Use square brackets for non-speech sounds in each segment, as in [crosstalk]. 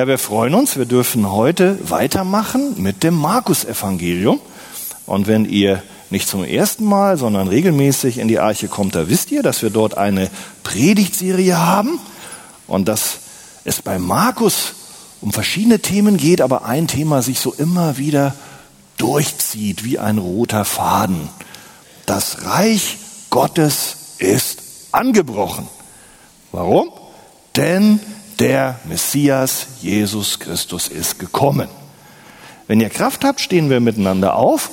Ja, wir freuen uns. Wir dürfen heute weitermachen mit dem Markus-Evangelium. Und wenn ihr nicht zum ersten Mal, sondern regelmäßig in die Arche kommt, da wisst ihr, dass wir dort eine Predigtserie haben und dass es bei Markus um verschiedene Themen geht, aber ein Thema sich so immer wieder durchzieht wie ein roter Faden. Das Reich Gottes ist angebrochen. Warum? Denn der Messias Jesus Christus ist gekommen. Wenn ihr Kraft habt, stehen wir miteinander auf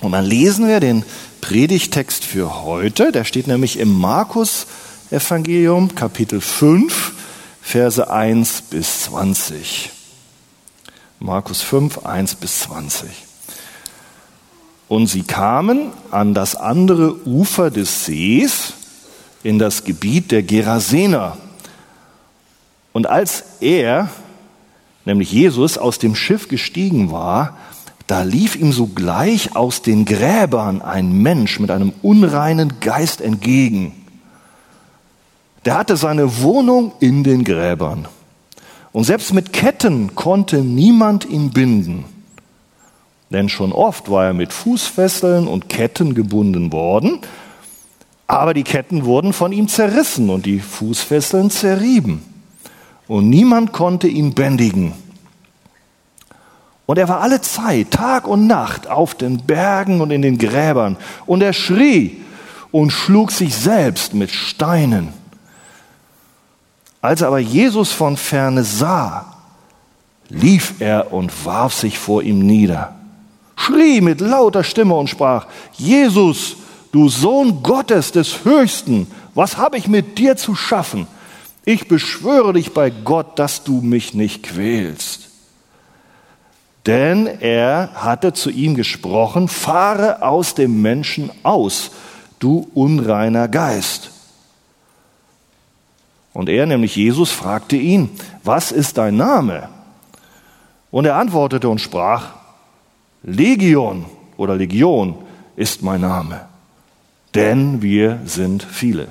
und dann lesen wir den Predigtext für heute. Der steht nämlich im Markus Evangelium Kapitel 5, Verse 1 bis 20. Markus 5, 1 bis 20. Und sie kamen an das andere Ufer des Sees in das Gebiet der Gerasener. Und als er, nämlich Jesus, aus dem Schiff gestiegen war, da lief ihm sogleich aus den Gräbern ein Mensch mit einem unreinen Geist entgegen. Der hatte seine Wohnung in den Gräbern. Und selbst mit Ketten konnte niemand ihn binden. Denn schon oft war er mit Fußfesseln und Ketten gebunden worden, aber die Ketten wurden von ihm zerrissen und die Fußfesseln zerrieben und niemand konnte ihn bändigen. Und er war alle Zeit, Tag und Nacht, auf den Bergen und in den Gräbern. Und er schrie und schlug sich selbst mit Steinen. Als er aber Jesus von ferne sah, lief er und warf sich vor ihm nieder, schrie mit lauter Stimme und sprach, Jesus, du Sohn Gottes des Höchsten, was habe ich mit dir zu schaffen? Ich beschwöre dich bei Gott, dass du mich nicht quälst. Denn er hatte zu ihm gesprochen, fahre aus dem Menschen aus, du unreiner Geist. Und er, nämlich Jesus, fragte ihn, was ist dein Name? Und er antwortete und sprach, Legion oder Legion ist mein Name, denn wir sind viele.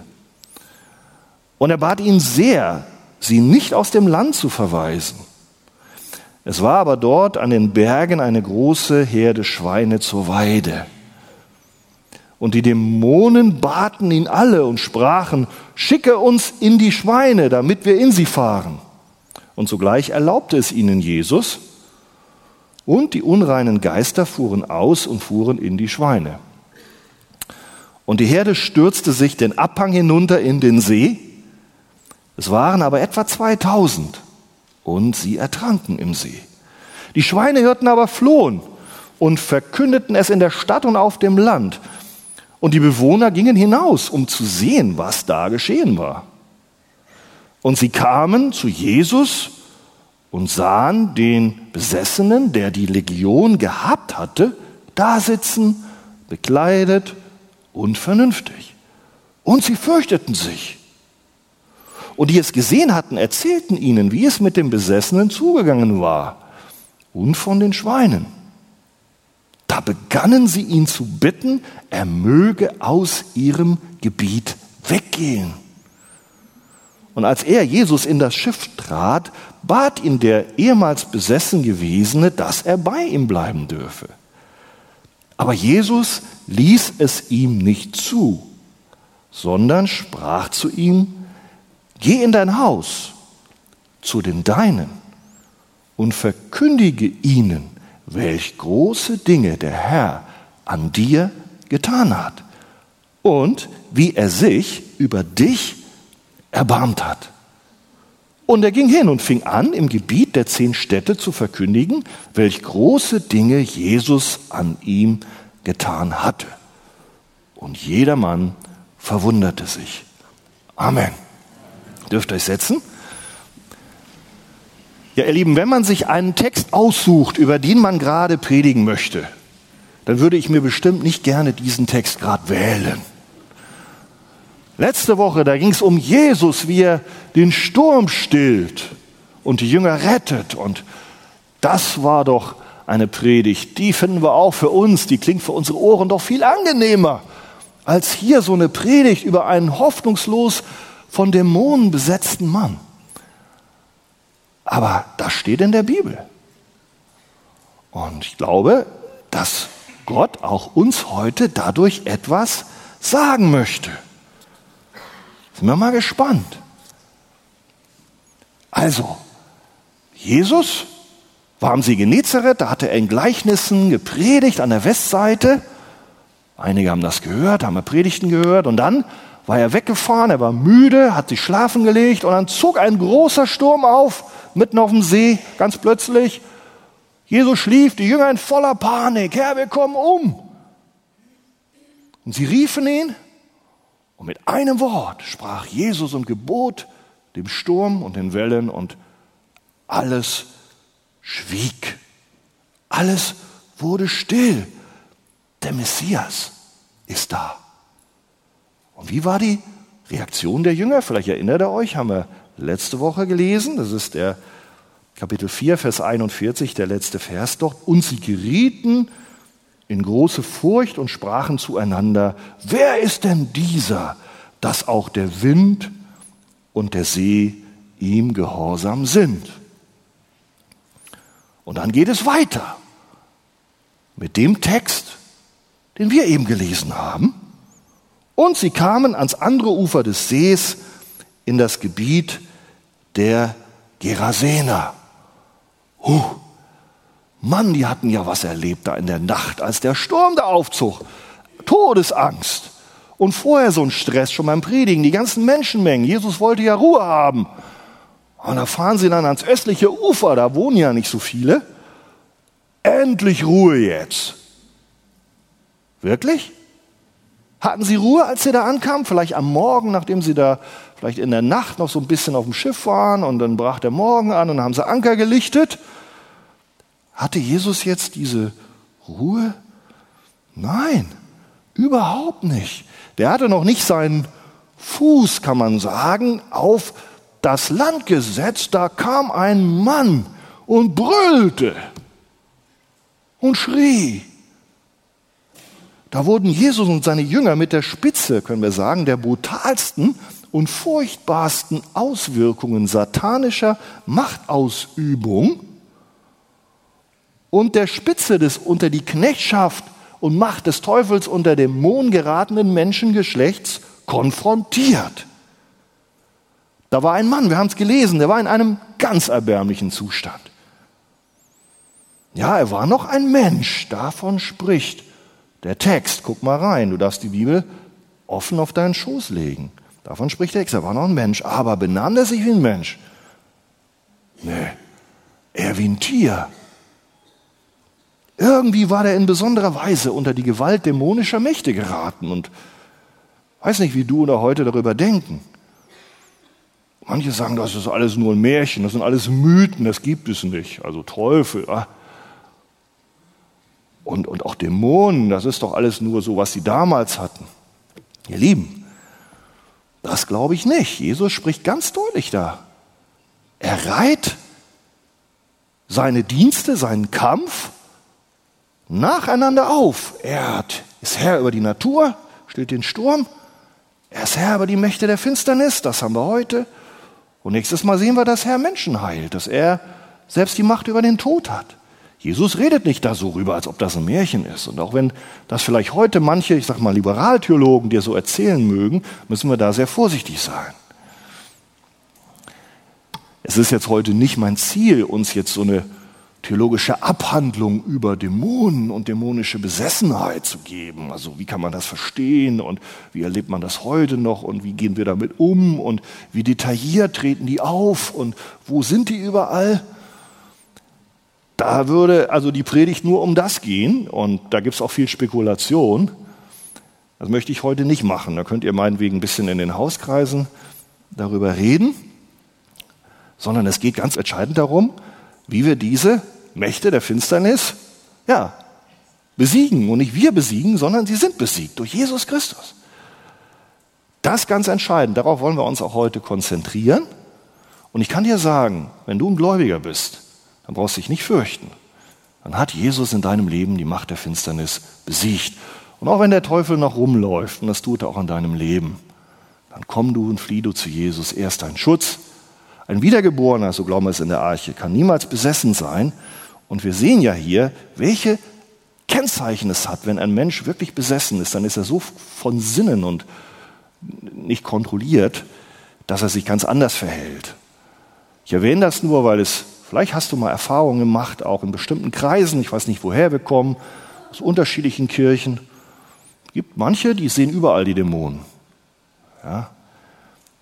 Und er bat ihn sehr, sie nicht aus dem Land zu verweisen. Es war aber dort an den Bergen eine große Herde Schweine zur Weide. Und die Dämonen baten ihn alle und sprachen, schicke uns in die Schweine, damit wir in sie fahren. Und sogleich erlaubte es ihnen Jesus, und die unreinen Geister fuhren aus und fuhren in die Schweine. Und die Herde stürzte sich den Abhang hinunter in den See, es waren aber etwa 2000 und sie ertranken im See. Die Schweinehirten aber flohen und verkündeten es in der Stadt und auf dem Land. Und die Bewohner gingen hinaus, um zu sehen, was da geschehen war. Und sie kamen zu Jesus und sahen den Besessenen, der die Legion gehabt hatte, da sitzen, bekleidet und vernünftig. Und sie fürchteten sich. Und die es gesehen hatten, erzählten ihnen, wie es mit dem Besessenen zugegangen war und von den Schweinen. Da begannen sie ihn zu bitten, er möge aus ihrem Gebiet weggehen. Und als er, Jesus, in das Schiff trat, bat ihn der ehemals besessen gewesene, dass er bei ihm bleiben dürfe. Aber Jesus ließ es ihm nicht zu, sondern sprach zu ihm, Geh in dein Haus zu den Deinen und verkündige ihnen, welch große Dinge der Herr an dir getan hat und wie er sich über dich erbarmt hat. Und er ging hin und fing an, im Gebiet der zehn Städte zu verkündigen, welch große Dinge Jesus an ihm getan hatte. Und jedermann verwunderte sich. Amen. Dürft euch setzen? Ja, ihr Lieben, wenn man sich einen Text aussucht, über den man gerade predigen möchte, dann würde ich mir bestimmt nicht gerne diesen Text gerade wählen. Letzte Woche, da ging es um Jesus, wie er den Sturm stillt und die Jünger rettet. Und das war doch eine Predigt, die finden wir auch für uns, die klingt für unsere Ohren doch viel angenehmer, als hier so eine Predigt über einen hoffnungslos von Dämonen besetzten Mann. Aber da Das steht in der Bibel. Und ich glaube, dass Gott auch uns heute dadurch etwas sagen möchte. Sind wir mal gespannt. Also, Jesus war am See Genezareth, da hatte er in Gleichnissen gepredigt an der Westseite. Einige haben das gehört, haben Predigten gehört und dann war er weggefahren, er war müde, hat sich schlafen gelegt und dann zog ein großer Sturm auf, mitten auf dem See, ganz plötzlich. Jesus schlief, die Jünger in voller Panik, Herr, wir kommen um. Und sie riefen ihn und mit einem Wort sprach Jesus und gebot dem Sturm und den Wellen und alles schwieg. Alles wurde still. Der Messias ist da. Und wie war die Reaktion der Jünger? Vielleicht erinnert ihr euch, haben wir letzte Woche gelesen. Das ist der Kapitel 4, Vers 41, der letzte Vers dort. Und sie gerieten in große Furcht und sprachen zueinander, wer ist denn dieser, dass auch der Wind und der See ihm gehorsam sind? Und dann geht es weiter mit dem Text, den wir eben gelesen haben. Und sie kamen ans andere Ufer des Sees in das Gebiet der Gerasener. Huh. Mann, die hatten ja was erlebt da in der Nacht, als der Sturm da aufzog. Todesangst. Und vorher so ein Stress schon beim Predigen, die ganzen Menschenmengen. Jesus wollte ja Ruhe haben. Und da fahren sie dann ans östliche Ufer, da wohnen ja nicht so viele. Endlich Ruhe jetzt. Wirklich? Hatten sie Ruhe, als sie da ankamen? Vielleicht am Morgen, nachdem sie da vielleicht in der Nacht noch so ein bisschen auf dem Schiff waren und dann brach der Morgen an und haben sie Anker gelichtet. Hatte Jesus jetzt diese Ruhe? Nein, überhaupt nicht. Der hatte noch nicht seinen Fuß, kann man sagen, auf das Land gesetzt. Da kam ein Mann und brüllte und schrie. Da wurden Jesus und seine Jünger mit der Spitze, können wir sagen, der brutalsten und furchtbarsten Auswirkungen satanischer Machtausübung und der Spitze des unter die Knechtschaft und Macht des Teufels unter dem Mohn geratenen Menschengeschlechts konfrontiert. Da war ein Mann, wir haben es gelesen, der war in einem ganz erbärmlichen Zustand. Ja, er war noch ein Mensch, davon spricht der Text. Guck mal rein, du darfst die Bibel offen auf deinen Schoß legen. Davon spricht der Text, er war noch ein Mensch, aber benahm er sich wie ein Mensch? Nee, er wie ein Tier. Irgendwie war er in besonderer Weise unter die Gewalt dämonischer Mächte geraten und weiß nicht, wie du oder heute darüber denken. Manche sagen, das ist alles nur ein Märchen, das sind alles Mythen, das gibt es nicht. Also Teufel. Ah. Und, und auch Dämonen, das ist doch alles nur so, was sie damals hatten. Ihr Lieben, das glaube ich nicht. Jesus spricht ganz deutlich da. Er reiht seine Dienste, seinen Kampf nacheinander auf. Er ist Herr über die Natur, stillt den Sturm. Er ist Herr über die Mächte der Finsternis, das haben wir heute. Und nächstes Mal sehen wir, dass Herr Menschen heilt, dass er selbst die Macht über den Tod hat. Jesus redet nicht da so rüber, als ob das ein Märchen ist. Und auch wenn das vielleicht heute manche, ich sag mal, Liberaltheologen dir so erzählen mögen, müssen wir da sehr vorsichtig sein. Es ist jetzt heute nicht mein Ziel, uns jetzt so eine theologische Abhandlung über Dämonen und dämonische Besessenheit zu geben. Also wie kann man das verstehen und wie erlebt man das heute noch und wie gehen wir damit um und wie detailliert treten die auf und wo sind die überall? Da würde also die Predigt nur um das gehen und da gibt es auch viel Spekulation. Das möchte ich heute nicht machen. Da könnt ihr meinetwegen ein bisschen in den Hauskreisen darüber reden, sondern es geht ganz entscheidend darum, wie wir diese Mächte der Finsternis, ja, besiegen. Und nicht wir besiegen, sondern sie sind besiegt durch Jesus Christus. Das ist ganz entscheidend. Darauf wollen wir uns auch heute konzentrieren. Und ich kann dir sagen, wenn du ein Gläubiger bist, dann brauchst du dich nicht fürchten. Dann hat Jesus in deinem Leben die Macht der Finsternis besiegt. Und auch wenn der Teufel noch rumläuft, und das tut er auch in deinem Leben, dann komm du und flieh du zu Jesus. Er ist dein Schutz, Ein Wiedergeborener, so glauben wir es in der Arche, kann niemals besessen sein. Und wir sehen ja hier, welche Kennzeichen es hat. Wenn ein Mensch wirklich besessen ist, dann ist er so von Sinnen und nicht kontrolliert, dass er sich ganz anders verhält. Ich erwähne das nur, weil es, vielleicht hast du mal Erfahrungen gemacht, auch in bestimmten Kreisen, ich weiß nicht, woher wir kommen, aus unterschiedlichen Kirchen. Es gibt manche, die sehen überall die Dämonen. Ja,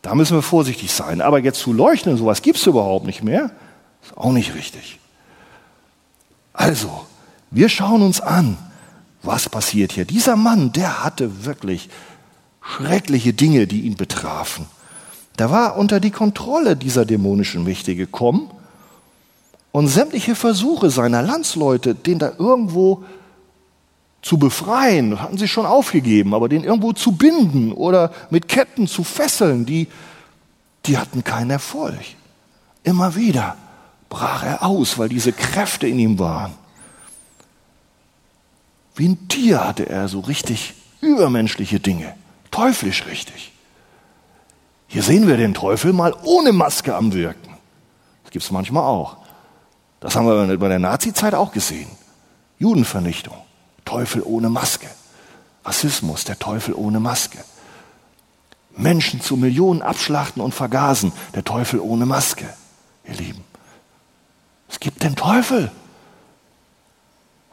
da müssen wir vorsichtig sein. Aber jetzt zu leuchten, sowas gibt es überhaupt nicht mehr, ist auch nicht richtig. Also, wir schauen uns an, was passiert hier. Dieser Mann, der hatte wirklich schreckliche Dinge, die ihn betrafen. Der war unter die Kontrolle dieser dämonischen Mächte gekommen und sämtliche Versuche seiner Landsleute, den da irgendwo zu befreien, hatten sie schon aufgegeben, aber den irgendwo zu binden oder mit Ketten zu fesseln, die, die hatten keinen Erfolg. Immer wieder brach er aus, weil diese Kräfte in ihm waren. Wie ein Tier hatte er so richtig übermenschliche Dinge, teuflisch richtig. Hier sehen wir den Teufel mal ohne Maske am Wirken. Das gibt es manchmal auch. Das haben wir bei der Nazizeit auch gesehen. Judenvernichtung, Teufel ohne Maske. Rassismus, der Teufel ohne Maske. Menschen zu Millionen abschlachten und vergasen, der Teufel ohne Maske, ihr Lieben. Es gibt den Teufel.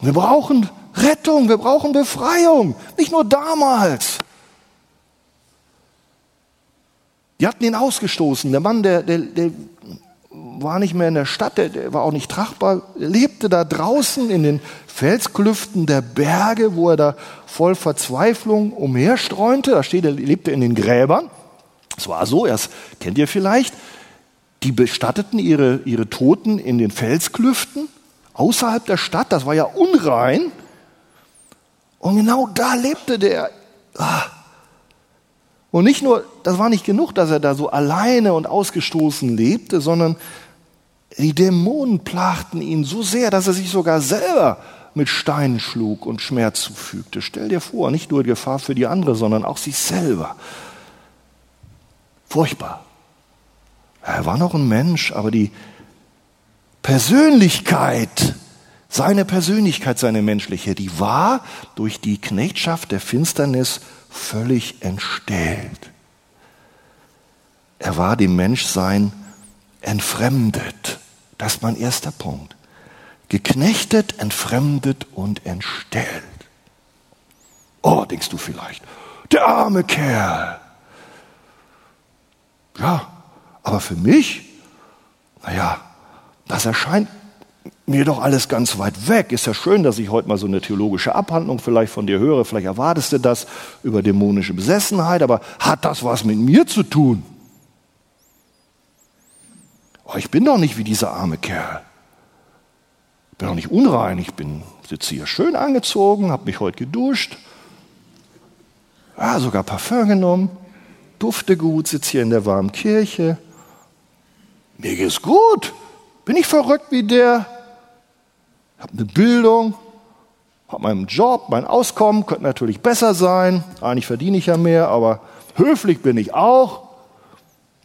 Wir brauchen Rettung, wir brauchen Befreiung. Nicht nur damals. Die hatten ihn ausgestoßen. Der Mann, der, der, der war nicht mehr in der Stadt, der, der war auch nicht tragbar, lebte da draußen in den Felsklüften der Berge, wo er da voll Verzweiflung umherstreunte. Da steht, er lebte in den Gräbern. Es war so, erst kennt ihr vielleicht, die bestatteten ihre, ihre Toten in den Felsklüften außerhalb der Stadt. Das war ja unrein. Und genau da lebte der. Ah, und nicht nur, das war nicht genug, dass er da so alleine und ausgestoßen lebte, sondern die Dämonen plagten ihn so sehr, dass er sich sogar selber mit Steinen schlug und Schmerz zufügte. Stell dir vor, nicht nur Gefahr für die andere, sondern auch sich selber. Furchtbar. Er war noch ein Mensch, aber die Persönlichkeit, seine Persönlichkeit, seine menschliche, die war durch die Knechtschaft der Finsternis völlig entstellt. Er war dem Menschsein entfremdet. Das ist mein erster Punkt. Geknechtet, entfremdet und entstellt. Oh, denkst du vielleicht, der arme Kerl. Ja, aber für mich, naja, das erscheint mir doch alles ganz weit weg. Ist ja schön, dass ich heute mal so eine theologische Abhandlung vielleicht von dir höre. Vielleicht erwartest du das über dämonische Besessenheit, aber hat das was mit mir zu tun? Oh, ich bin doch nicht wie dieser arme Kerl. Ich bin doch nicht unrein. Ich bin sitze hier schön angezogen, habe mich heute geduscht, ja, sogar Parfum genommen, dufte gut, sitze hier in der warmen Kirche. Mir geht's gut. Bin ich verrückt wie der? Habe eine Bildung, habe meinen Job, mein Auskommen, könnte natürlich besser sein. Eigentlich verdiene ich ja mehr, aber höflich bin ich auch.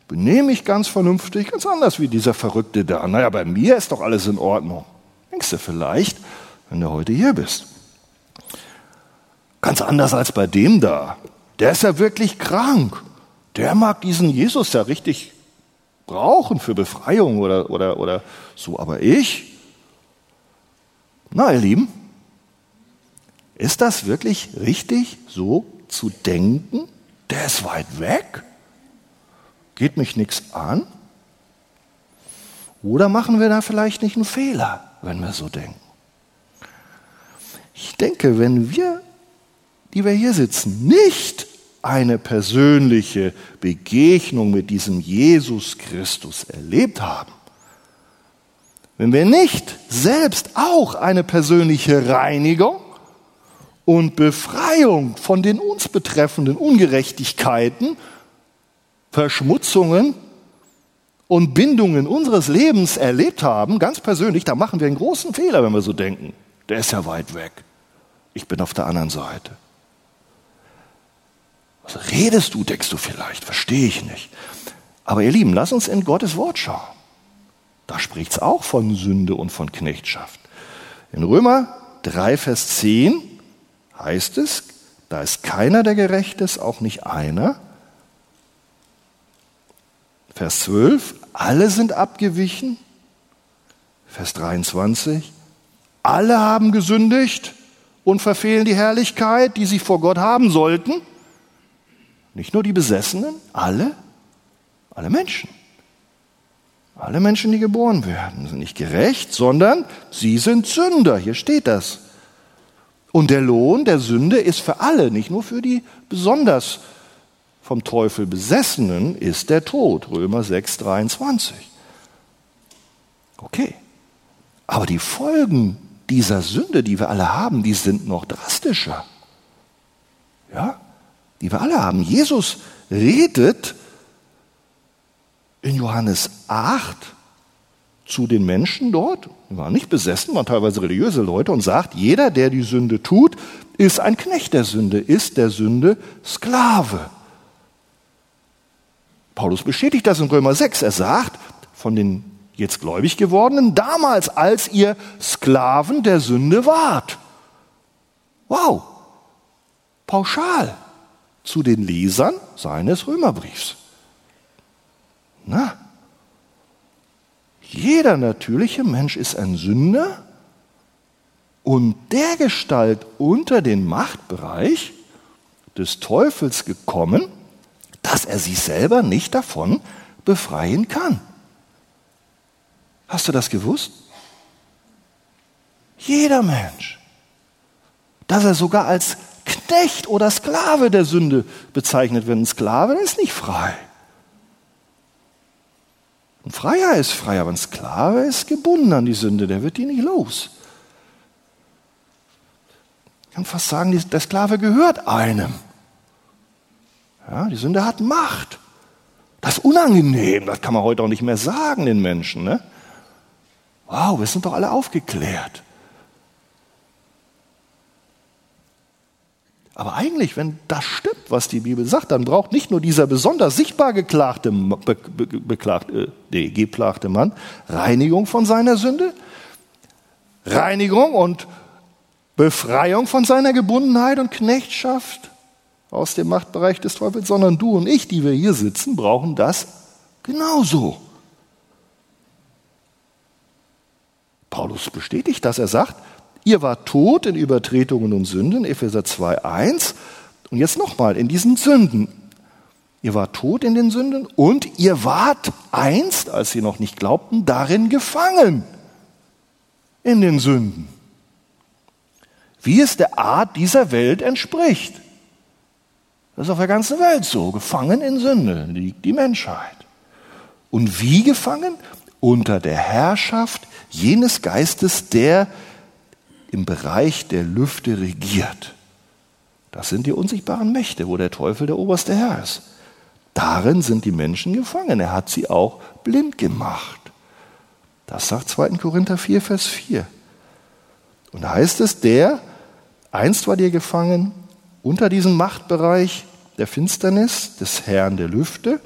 Benehme mich ganz vernünftig, ganz anders wie dieser Verrückte da. Naja, bei mir ist doch alles in Ordnung. Denkst du vielleicht, wenn du heute hier bist. Ganz anders als bei dem da. Der ist ja wirklich krank. Der mag diesen Jesus ja richtig brauchen für Befreiung oder, oder, oder so. Aber ich, na, ihr Lieben, ist das wirklich richtig, so zu denken? Der ist weit weg? Geht mich nichts an? Oder machen wir da vielleicht nicht einen Fehler, wenn wir so denken? Ich denke, wenn wir, die wir hier sitzen, nicht eine persönliche Begegnung mit diesem Jesus Christus erlebt haben, wenn wir nicht selbst auch eine persönliche Reinigung und Befreiung von den uns betreffenden Ungerechtigkeiten, Verschmutzungen und Bindungen unseres Lebens erlebt haben, ganz persönlich, da machen wir einen großen Fehler, wenn wir so denken. Der ist ja weit weg. Ich bin auf der anderen Seite. Was redest du, denkst du vielleicht? Verstehe ich nicht. Aber ihr Lieben, lasst uns in Gottes Wort schauen. Da spricht es auch von Sünde und von Knechtschaft. In Römer 3, Vers 10 heißt es, da ist keiner, der gerecht ist, auch nicht einer. Vers 12, alle sind abgewichen. Vers 23, alle haben gesündigt und verfehlen die Herrlichkeit, die sie vor Gott haben sollten. Nicht nur die Besessenen, alle, alle Menschen. Alle Menschen, die geboren werden, sind nicht gerecht, sondern sie sind Sünder. Hier steht das. Und der Lohn der Sünde ist für alle, nicht nur für die besonders vom Teufel Besessenen, ist der Tod. Römer 6, 23. Okay. Aber die Folgen dieser Sünde, die wir alle haben, die sind noch drastischer. Ja? Die wir alle haben. Jesus redet in Johannes 8 zu den Menschen dort, die waren nicht besessen, waren teilweise religiöse Leute, und sagt, jeder, der die Sünde tut, ist ein Knecht der Sünde, ist der Sünde Sklave. Paulus bestätigt das in Römer 6. Er sagt, von den jetzt gläubig gewordenen, damals, als ihr Sklaven der Sünde wart. Wow, pauschal zu den Lesern seines Römerbriefs. Na, jeder natürliche Mensch ist ein Sünder und der Gestalt unter den Machtbereich des Teufels gekommen, dass er sich selber nicht davon befreien kann. Hast du das gewusst? Jeder Mensch. Dass er sogar als Knecht oder Sklave der Sünde bezeichnet wird. Ein Sklave ist nicht frei. Ein Freier ist frei, aber ein Sklave ist gebunden an die Sünde, der wird die nicht los. Ich kann fast sagen, der Sklave gehört einem. Ja, die Sünde hat Macht. Das ist unangenehm, das kann man heute auch nicht mehr sagen den Menschen. Ne? Wow, wir sind doch alle aufgeklärt. Aber eigentlich, wenn das stimmt, was die Bibel sagt, dann braucht nicht nur dieser besonders sichtbar geklagte, be, be, beklagte, nee, geplagte Mann Reinigung von seiner Sünde, Reinigung und Befreiung von seiner Gebundenheit und Knechtschaft aus dem Machtbereich des Teufels, sondern du und ich, die wir hier sitzen, brauchen das genauso. Paulus bestätigt das. Er sagt, Ihr wart tot in Übertretungen und Sünden, Epheser 2,1. Und jetzt nochmal, in diesen Sünden. Ihr wart tot in den Sünden und ihr wart einst, als sie noch nicht glaubten, darin gefangen. In den Sünden. Wie es der Art dieser Welt entspricht. Das ist auf der ganzen Welt so. Gefangen in Sünde liegt die Menschheit. Und wie gefangen? Unter der Herrschaft jenes Geistes, der im Bereich der Lüfte regiert. Das sind die unsichtbaren Mächte, wo der Teufel der oberste Herr ist. Darin sind die Menschen gefangen. Er hat sie auch blind gemacht. Das sagt 2. Korinther 4, Vers 4. Und da heißt es, der, einst war dir gefangen, unter diesem Machtbereich der Finsternis, des Herrn der Lüfte,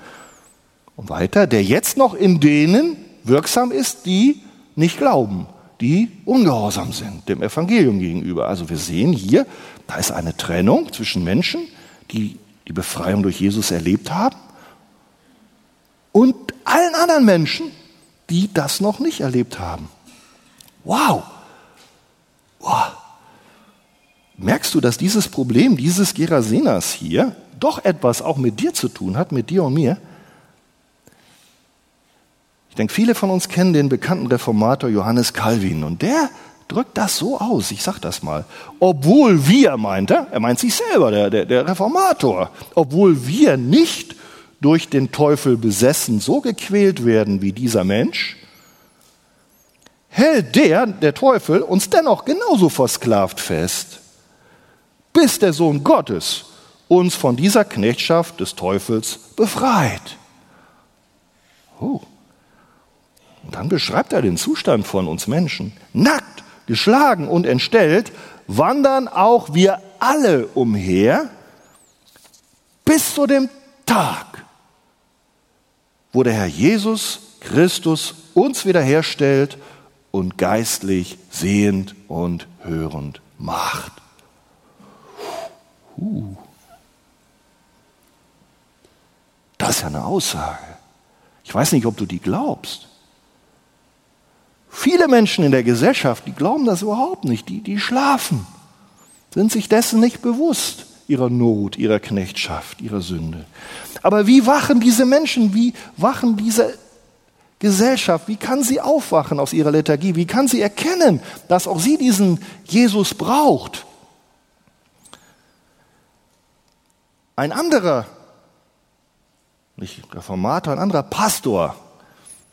und weiter, der jetzt noch in denen wirksam ist, die nicht glauben die ungehorsam sind dem Evangelium gegenüber. Also wir sehen hier, da ist eine Trennung zwischen Menschen, die die Befreiung durch Jesus erlebt haben, und allen anderen Menschen, die das noch nicht erlebt haben. Wow! wow. Merkst du, dass dieses Problem, dieses Gerasenas hier, doch etwas auch mit dir zu tun hat, mit dir und mir? Ich denke, viele von uns kennen den bekannten Reformator Johannes Calvin und der drückt das so aus, ich sag das mal. Obwohl wir, meint er, er meint sich selber, der, der, der Reformator, obwohl wir nicht durch den Teufel besessen so gequält werden wie dieser Mensch, hält der, der Teufel, uns dennoch genauso versklavt fest, bis der Sohn Gottes uns von dieser Knechtschaft des Teufels befreit. Oh. Und dann beschreibt er den Zustand von uns Menschen. Nackt, geschlagen und entstellt wandern auch wir alle umher bis zu dem Tag, wo der Herr Jesus Christus uns wiederherstellt und geistlich sehend und hörend macht. Uh. Das ist ja eine Aussage. Ich weiß nicht, ob du die glaubst. Viele Menschen in der Gesellschaft, die glauben das überhaupt nicht. Die, die schlafen, sind sich dessen nicht bewusst, ihrer Not, ihrer Knechtschaft, ihrer Sünde. Aber wie wachen diese Menschen, wie wachen diese Gesellschaft, wie kann sie aufwachen aus ihrer Lethargie? Wie kann sie erkennen, dass auch sie diesen Jesus braucht? Ein anderer, nicht Reformator, ein anderer Pastor,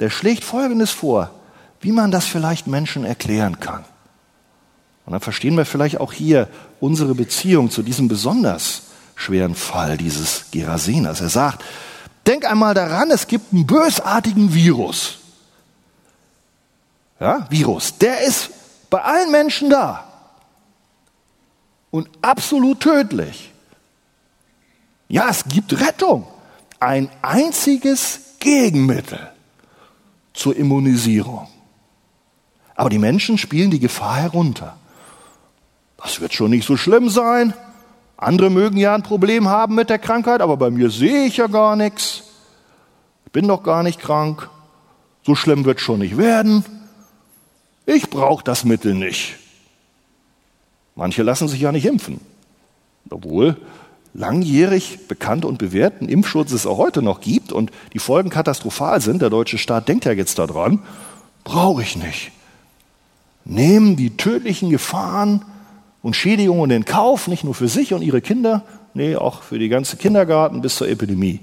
der schlägt Folgendes vor wie man das vielleicht Menschen erklären kann. Und dann verstehen wir vielleicht auch hier unsere Beziehung zu diesem besonders schweren Fall dieses Gerasenas. Er sagt, denk einmal daran, es gibt einen bösartigen Virus. Ja, Virus. Der ist bei allen Menschen da. Und absolut tödlich. Ja, es gibt Rettung. Ein einziges Gegenmittel zur Immunisierung. Aber die Menschen spielen die Gefahr herunter. Das wird schon nicht so schlimm sein. Andere mögen ja ein Problem haben mit der Krankheit, aber bei mir sehe ich ja gar nichts. Ich bin doch gar nicht krank. So schlimm wird schon nicht werden. Ich brauche das Mittel nicht. Manche lassen sich ja nicht impfen. Obwohl langjährig bekannt und bewährten Impfschutz es auch heute noch gibt und die Folgen katastrophal sind. Der deutsche Staat denkt ja jetzt daran. Brauche ich nicht nehmen die tödlichen Gefahren und Schädigungen in Kauf, nicht nur für sich und ihre Kinder, nee, auch für die ganze Kindergarten bis zur Epidemie.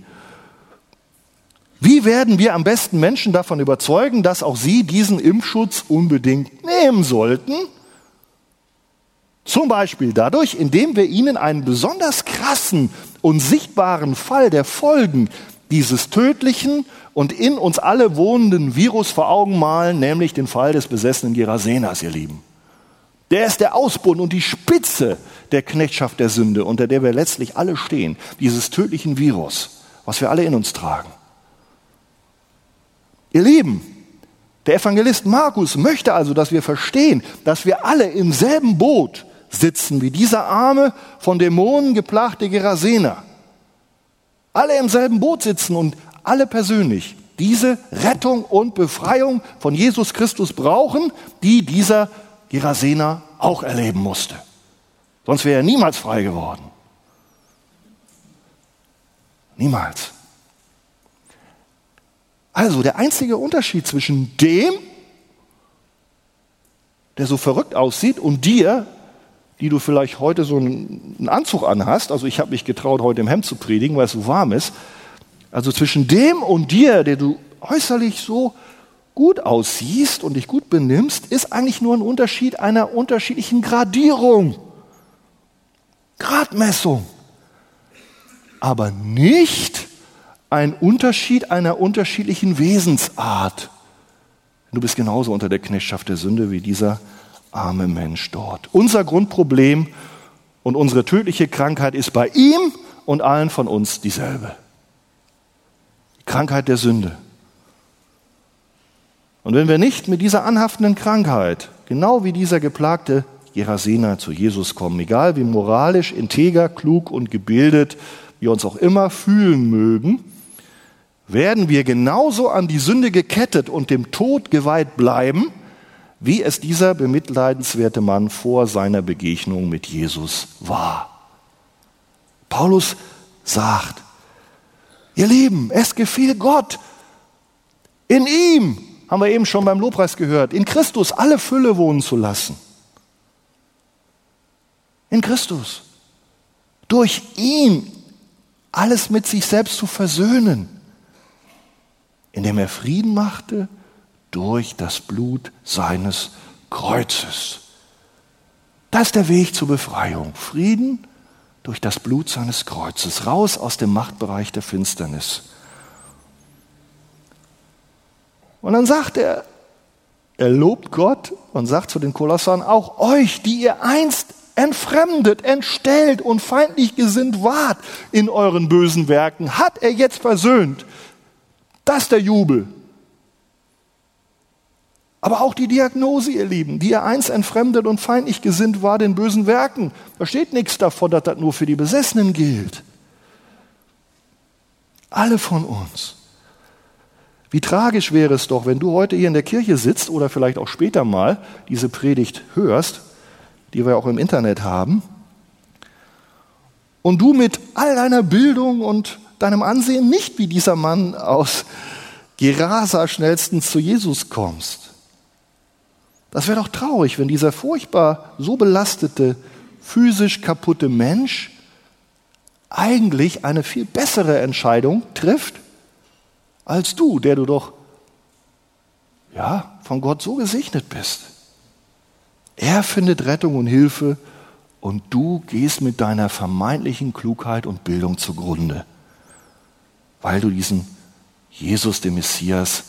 Wie werden wir am besten Menschen davon überzeugen, dass auch sie diesen Impfschutz unbedingt nehmen sollten? Zum Beispiel dadurch, indem wir ihnen einen besonders krassen und sichtbaren Fall der Folgen dieses tödlichen und in uns alle wohnenden Virus vor Augen malen, nämlich den Fall des besessenen Gerasenas, ihr Lieben. Der ist der Ausbund und die Spitze der Knechtschaft der Sünde, unter der wir letztlich alle stehen, dieses tödlichen Virus, was wir alle in uns tragen. Ihr Lieben, der Evangelist Markus möchte also, dass wir verstehen, dass wir alle im selben Boot sitzen wie dieser arme, von Dämonen geplagte Gerasener. Alle im selben Boot sitzen und alle persönlich diese Rettung und Befreiung von Jesus Christus brauchen, die dieser Gerasener auch erleben musste. Sonst wäre er niemals frei geworden. Niemals. Also der einzige Unterschied zwischen dem, der so verrückt aussieht, und dir, die du vielleicht heute so einen Anzug anhast, also ich habe mich getraut, heute im Hemd zu predigen, weil es so warm ist, also zwischen dem und dir, der du äußerlich so gut aussiehst und dich gut benimmst, ist eigentlich nur ein Unterschied einer unterschiedlichen Gradierung. Gradmessung. Aber nicht ein Unterschied einer unterschiedlichen Wesensart. Du bist genauso unter der Knechtschaft der Sünde wie dieser arme Mensch dort. Unser Grundproblem und unsere tödliche Krankheit ist bei ihm und allen von uns dieselbe. Krankheit der Sünde. Und wenn wir nicht mit dieser anhaftenden Krankheit, genau wie dieser geplagte Gerasener zu Jesus kommen, egal wie moralisch, integer, klug und gebildet wir uns auch immer fühlen mögen, werden wir genauso an die Sünde gekettet und dem Tod geweiht bleiben, wie es dieser bemitleidenswerte Mann vor seiner Begegnung mit Jesus war. Paulus sagt, Ihr Lieben, es gefiel Gott. In ihm, haben wir eben schon beim Lobpreis gehört, in Christus alle Fülle wohnen zu lassen. In Christus. Durch ihn alles mit sich selbst zu versöhnen, indem er Frieden machte durch das Blut seines Kreuzes. Das ist der Weg zur Befreiung. Frieden durch das Blut seines Kreuzes, raus aus dem Machtbereich der Finsternis. Und dann sagt er, er lobt Gott und sagt zu den Kolossern, auch euch, die ihr einst entfremdet, entstellt und feindlich gesinnt wart in euren bösen Werken, hat er jetzt versöhnt Das ist der Jubel. Aber auch die Diagnose, ihr Lieben, die ihr eins entfremdet und feindlich gesinnt war den bösen Werken. Da steht nichts davon, dass das nur für die Besessenen gilt. Alle von uns. Wie tragisch wäre es doch, wenn du heute hier in der Kirche sitzt oder vielleicht auch später mal diese Predigt hörst, die wir auch im Internet haben, und du mit all deiner Bildung und deinem Ansehen nicht wie dieser Mann aus Gerasa schnellstens zu Jesus kommst. Das wäre doch traurig, wenn dieser furchtbar so belastete, physisch kaputte Mensch eigentlich eine viel bessere Entscheidung trifft als du, der du doch ja, von Gott so gesegnet bist. Er findet Rettung und Hilfe und du gehst mit deiner vermeintlichen Klugheit und Bildung zugrunde, weil du diesen Jesus, dem Messias,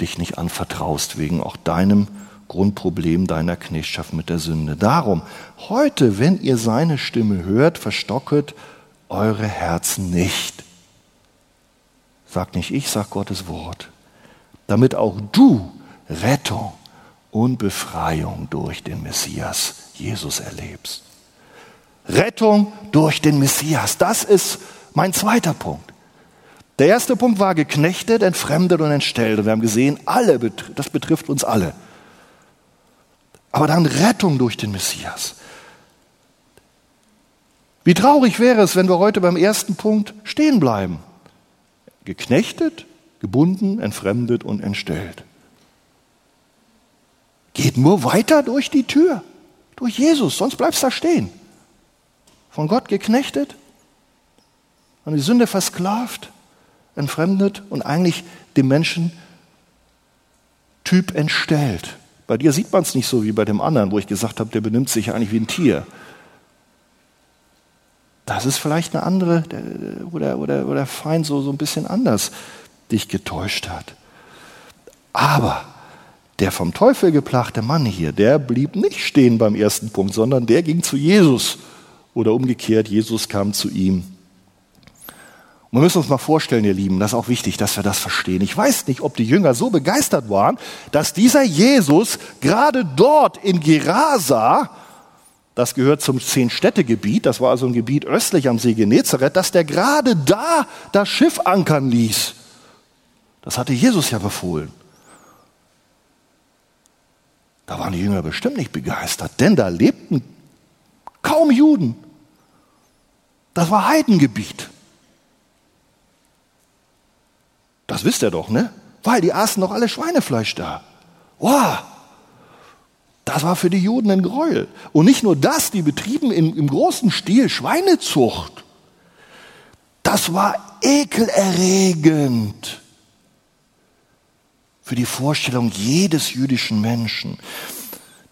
dich nicht anvertraust, wegen auch deinem Grundproblem deiner Knechtschaft mit der Sünde. Darum, heute, wenn ihr seine Stimme hört, verstocket eure Herzen nicht. Sagt nicht ich, sagt Gottes Wort. Damit auch du Rettung und Befreiung durch den Messias Jesus erlebst. Rettung durch den Messias, das ist mein zweiter Punkt. Der erste Punkt war geknechtet, entfremdet und entstellt. Und wir haben gesehen, alle, das betrifft uns alle. Aber dann Rettung durch den Messias. Wie traurig wäre es, wenn wir heute beim ersten Punkt stehen bleiben geknechtet, gebunden, entfremdet und entstellt. Geht nur weiter durch die Tür, durch Jesus, sonst bleibst du da stehen. Von Gott geknechtet, an die Sünde versklavt, entfremdet und eigentlich dem Menschen Typ entstellt. Bei dir sieht man es nicht so wie bei dem anderen, wo ich gesagt habe, der benimmt sich eigentlich wie ein Tier. Das ist vielleicht eine andere, wo der, wo der, wo der Feind so, so ein bisschen anders dich getäuscht hat. Aber der vom Teufel geplagte Mann hier, der blieb nicht stehen beim ersten Punkt, sondern der ging zu Jesus. Oder umgekehrt, Jesus kam zu ihm. Und wir müssen uns mal vorstellen, ihr Lieben, das ist auch wichtig, dass wir das verstehen. Ich weiß nicht, ob die Jünger so begeistert waren, dass dieser Jesus gerade dort in Gerasa das gehört zum Zehn-Städte-Gebiet, das war also ein Gebiet östlich am See Genezareth, dass der gerade da das Schiff ankern ließ. Das hatte Jesus ja befohlen. Da waren die Jünger bestimmt nicht begeistert, denn da lebten kaum Juden. Das war Heidengebiet. Das wisst ihr doch, ne? Weil die aßen doch alle Schweinefleisch da. Wow, das war für die Juden ein Gräuel. Und nicht nur das, die betrieben im, im großen Stil Schweinezucht. Das war ekelerregend für die Vorstellung jedes jüdischen Menschen.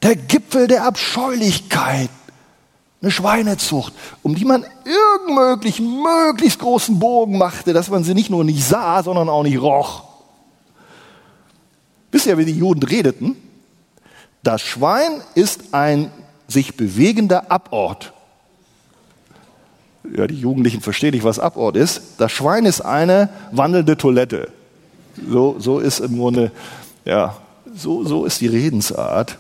Der Gipfel der Abscheulichkeit, eine Schweinezucht, um die man irgend möglichst großen Bogen machte, dass man sie nicht nur nicht sah, sondern auch nicht roch. Wisst ihr, wie die Juden redeten? Das Schwein ist ein sich bewegender Abort. Ja, die Jugendlichen verstehen nicht, was Abort ist. Das Schwein ist eine wandelnde Toilette. So, so ist im Grunde, ja, so, so ist die Redensart.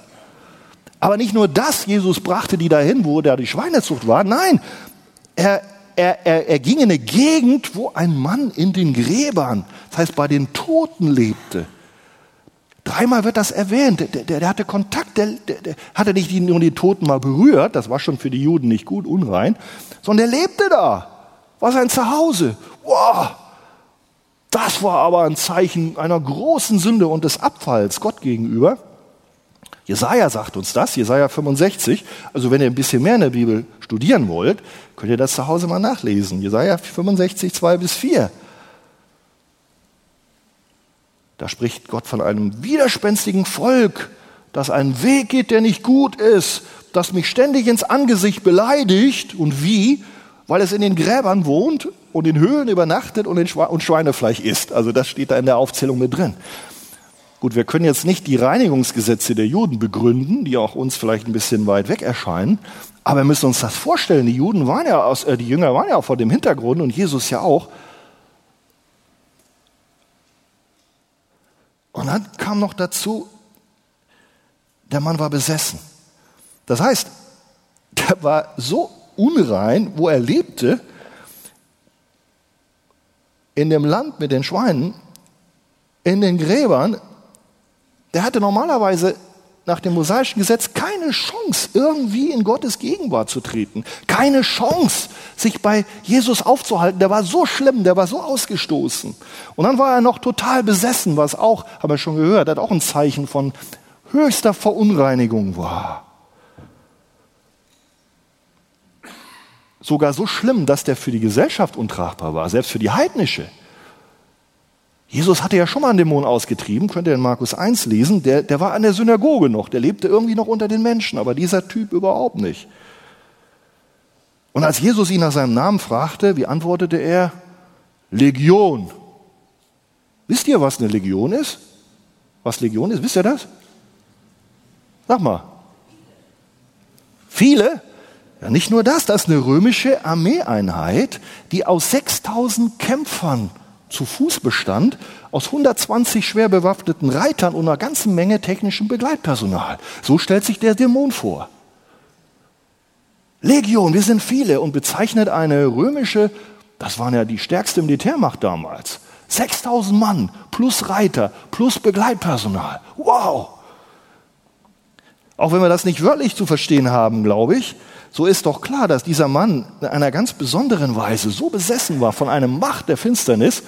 Aber nicht nur das, Jesus brachte die dahin, wo da die Schweinezucht war. Nein, er, er, er, er ging in eine Gegend, wo ein Mann in den Gräbern, das heißt bei den Toten lebte. Dreimal wird das erwähnt. Der, der, der hatte Kontakt, der, der, hatte nicht nur die Toten mal berührt, das war schon für die Juden nicht gut, unrein, sondern der lebte da, war sein Zuhause. Wow, das war aber ein Zeichen einer großen Sünde und des Abfalls Gott gegenüber. Jesaja sagt uns das, Jesaja 65. Also, wenn ihr ein bisschen mehr in der Bibel studieren wollt, könnt ihr das zu Hause mal nachlesen. Jesaja 65, 2 bis 4. Da spricht Gott von einem widerspenstigen Volk, das einen Weg geht, der nicht gut ist, das mich ständig ins Angesicht beleidigt. Und wie? Weil es in den Gräbern wohnt und in Höhlen übernachtet und, und Schweinefleisch isst. Also das steht da in der Aufzählung mit drin. Gut, wir können jetzt nicht die Reinigungsgesetze der Juden begründen, die auch uns vielleicht ein bisschen weit weg erscheinen, aber wir müssen uns das vorstellen. Die Juden waren ja aus, äh, die Jünger waren ja vor dem Hintergrund und Jesus ja auch Und dann kam noch dazu, der Mann war besessen. Das heißt, [laughs] der war so unrein, wo er lebte, in dem Land mit den Schweinen, in den Gräbern, der hatte normalerweise nach dem mosaischen Gesetz keine Chance, irgendwie in Gottes Gegenwart zu treten. Keine Chance, sich bei Jesus aufzuhalten. Der war so schlimm, der war so ausgestoßen. Und dann war er noch total besessen, was auch, haben wir schon gehört, hat auch ein Zeichen von höchster Verunreinigung war. Sogar so schlimm, dass der für die Gesellschaft untragbar war, selbst für die heidnische. Jesus hatte ja schon mal einen Dämon ausgetrieben, könnt ihr in Markus 1 lesen, der, der war an der Synagoge noch, der lebte irgendwie noch unter den Menschen, aber dieser Typ überhaupt nicht. Und als Jesus ihn nach seinem Namen fragte, wie antwortete er? Legion. Wisst ihr, was eine Legion ist? Was Legion ist? Wisst ihr das? Sag mal. Viele? Ja, nicht nur das, das ist eine römische Armeeeinheit, die aus 6000 Kämpfern zu Fuß bestand, aus 120 schwer bewaffneten Reitern und einer ganzen Menge technischem Begleitpersonal. So stellt sich der Dämon vor. Legion, wir sind viele und bezeichnet eine römische, das waren ja die stärkste Militärmacht damals, 6000 Mann plus Reiter plus Begleitpersonal. Wow! Auch wenn wir das nicht wörtlich zu verstehen haben, glaube ich, so ist doch klar, dass dieser Mann in einer ganz besonderen Weise so besessen war von einer Macht der Finsternis,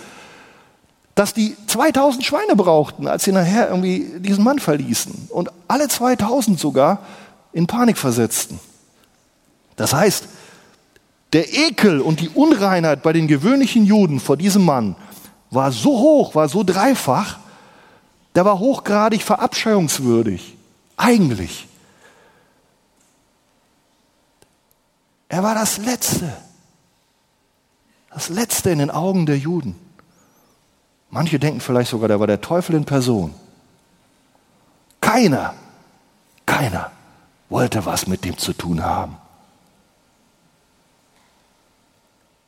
dass die 2000 Schweine brauchten, als sie nachher irgendwie diesen Mann verließen. Und alle 2000 sogar in Panik versetzten. Das heißt, der Ekel und die Unreinheit bei den gewöhnlichen Juden vor diesem Mann war so hoch, war so dreifach, der war hochgradig verabscheuungswürdig. Eigentlich. Er war das Letzte. Das Letzte in den Augen der Juden. Manche denken vielleicht sogar, der war der Teufel in Person. Keiner, keiner wollte was mit dem zu tun haben.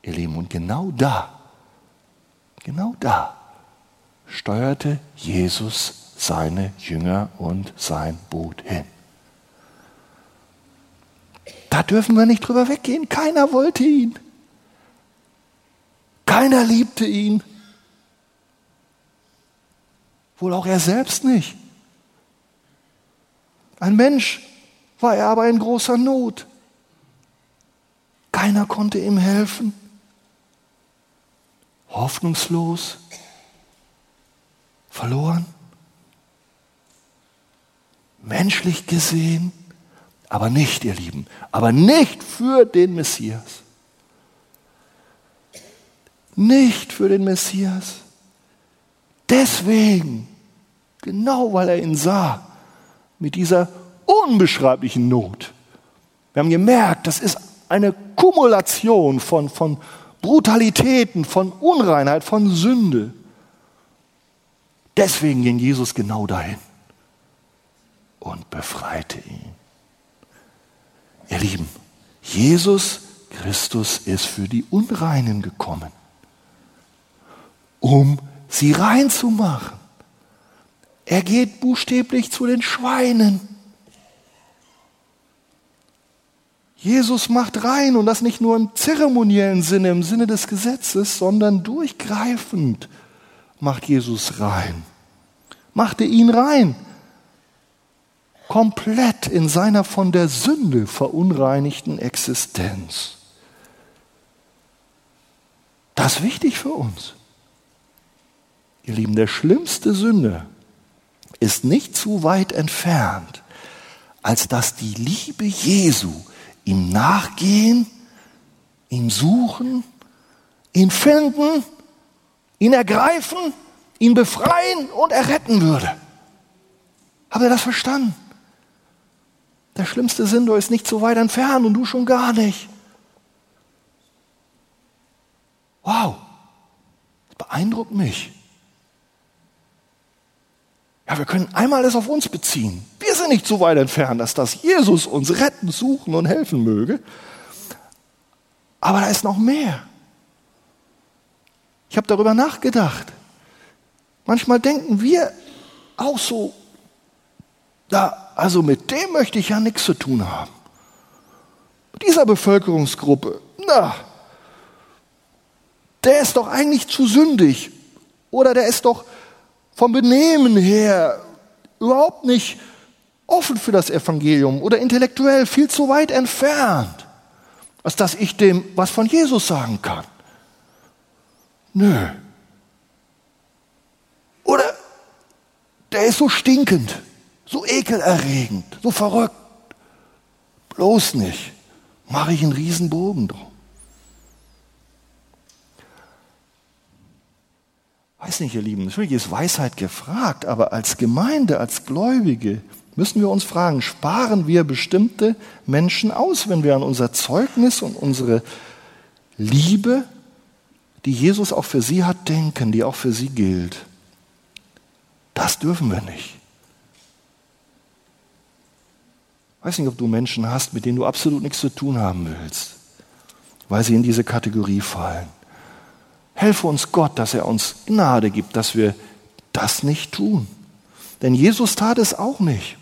Ihr Lieben, und genau da, genau da steuerte Jesus seine Jünger und sein Boot hin. Da dürfen wir nicht drüber weggehen. Keiner wollte ihn. Keiner liebte ihn. Wohl auch er selbst nicht. Ein Mensch war er aber in großer Not. Keiner konnte ihm helfen. Hoffnungslos. Verloren. Menschlich gesehen aber nicht, ihr Lieben, aber nicht für den Messias. Nicht für den Messias. Deswegen, genau weil er ihn sah, mit dieser unbeschreiblichen Not. Wir haben gemerkt, das ist eine Kumulation von, von Brutalitäten, von Unreinheit, von Sünde. Deswegen ging Jesus genau dahin und befreite ihn. Ihr Lieben, Jesus Christus ist für die Unreinen gekommen, um sie rein zu machen. Er geht buchstäblich zu den Schweinen. Jesus macht rein und das nicht nur im zeremoniellen Sinne, im Sinne des Gesetzes, sondern durchgreifend macht Jesus rein. Machte ihn rein komplett in seiner von der Sünde verunreinigten Existenz. Das ist wichtig für uns. Ihr Lieben, der schlimmste Sünde ist nicht zu weit entfernt, als dass die Liebe Jesu ihm nachgehen, ihn suchen, ihn finden, ihn ergreifen, ihn befreien und erretten würde. Habt ihr das verstanden? Der schlimmste Sünder ist nicht so weit entfernt und du schon gar nicht. Wow, das beeindruckt mich. Ja, wir können einmal das auf uns beziehen. Wir sind nicht so weit entfernt, dass das Jesus uns retten, suchen und helfen möge. Aber da ist noch mehr. Ich habe darüber nachgedacht. Manchmal denken wir, auch so, da, also mit dem möchte ich ja nichts zu tun haben. Mit dieser Bevölkerungsgruppe, na, der ist doch eigentlich zu sündig. Oder der ist doch vom Benehmen her überhaupt nicht offen für das Evangelium oder intellektuell viel zu weit entfernt, als dass ich dem was von Jesus sagen kann. Nö. Oder der ist so stinkend, so ekelerregend, so verrückt. Bloß nicht. Mache ich einen Riesenbogen drum. Weiß nicht, ihr Lieben, natürlich ist Weisheit gefragt, aber als Gemeinde, als Gläubige müssen wir uns fragen, sparen wir bestimmte Menschen aus, wenn wir an unser Zeugnis und unsere Liebe, die Jesus auch für sie hat, denken, die auch für sie gilt. Das dürfen wir nicht. Ich weiß nicht, ob du Menschen hast, mit denen du absolut nichts zu tun haben willst, weil sie in diese Kategorie fallen. Helfe uns Gott, dass er uns Gnade gibt, dass wir das nicht tun. Denn Jesus tat es auch nicht.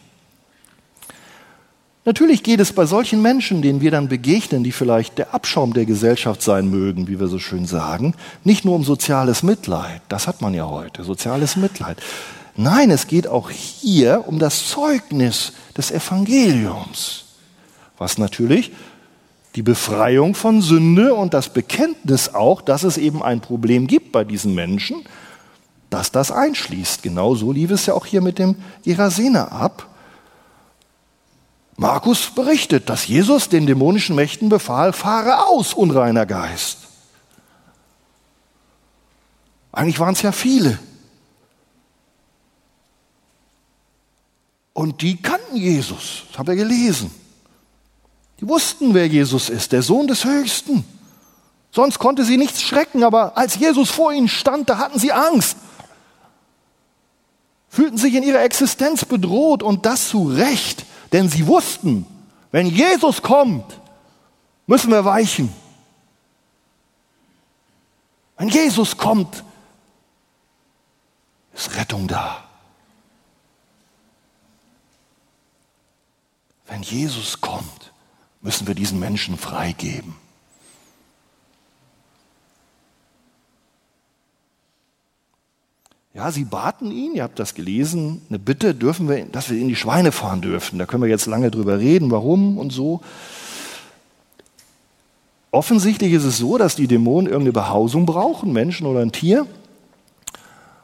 Natürlich geht es bei solchen Menschen, denen wir dann begegnen, die vielleicht der Abschaum der Gesellschaft sein mögen, wie wir so schön sagen, nicht nur um soziales Mitleid, das hat man ja heute, soziales Mitleid. Nein, es geht auch hier um das Zeugnis des Evangeliums, was natürlich die Befreiung von Sünde und das Bekenntnis auch, dass es eben ein Problem gibt bei diesen Menschen, dass das einschließt. Genau so lief es ja auch hier mit dem Gerasener ab. Markus berichtet, dass Jesus den dämonischen Mächten befahl, fahre aus, unreiner Geist. Eigentlich waren es ja viele. Und die kannten Jesus, das haben wir gelesen. Die wussten, wer Jesus ist, der Sohn des Höchsten. Sonst konnte sie nichts schrecken, aber als Jesus vor ihnen stand, da hatten sie Angst. Fühlten sich in ihrer Existenz bedroht und das zu Recht, denn sie wussten, wenn Jesus kommt, müssen wir weichen. Wenn Jesus kommt, ist Rettung da. Wenn Jesus kommt, müssen wir diesen Menschen freigeben. Ja, sie baten ihn, ihr habt das gelesen, eine Bitte, dürfen wir, dass wir in die Schweine fahren dürfen. Da können wir jetzt lange drüber reden, warum und so. Offensichtlich ist es so, dass die Dämonen irgendeine Behausung brauchen, Menschen oder ein Tier.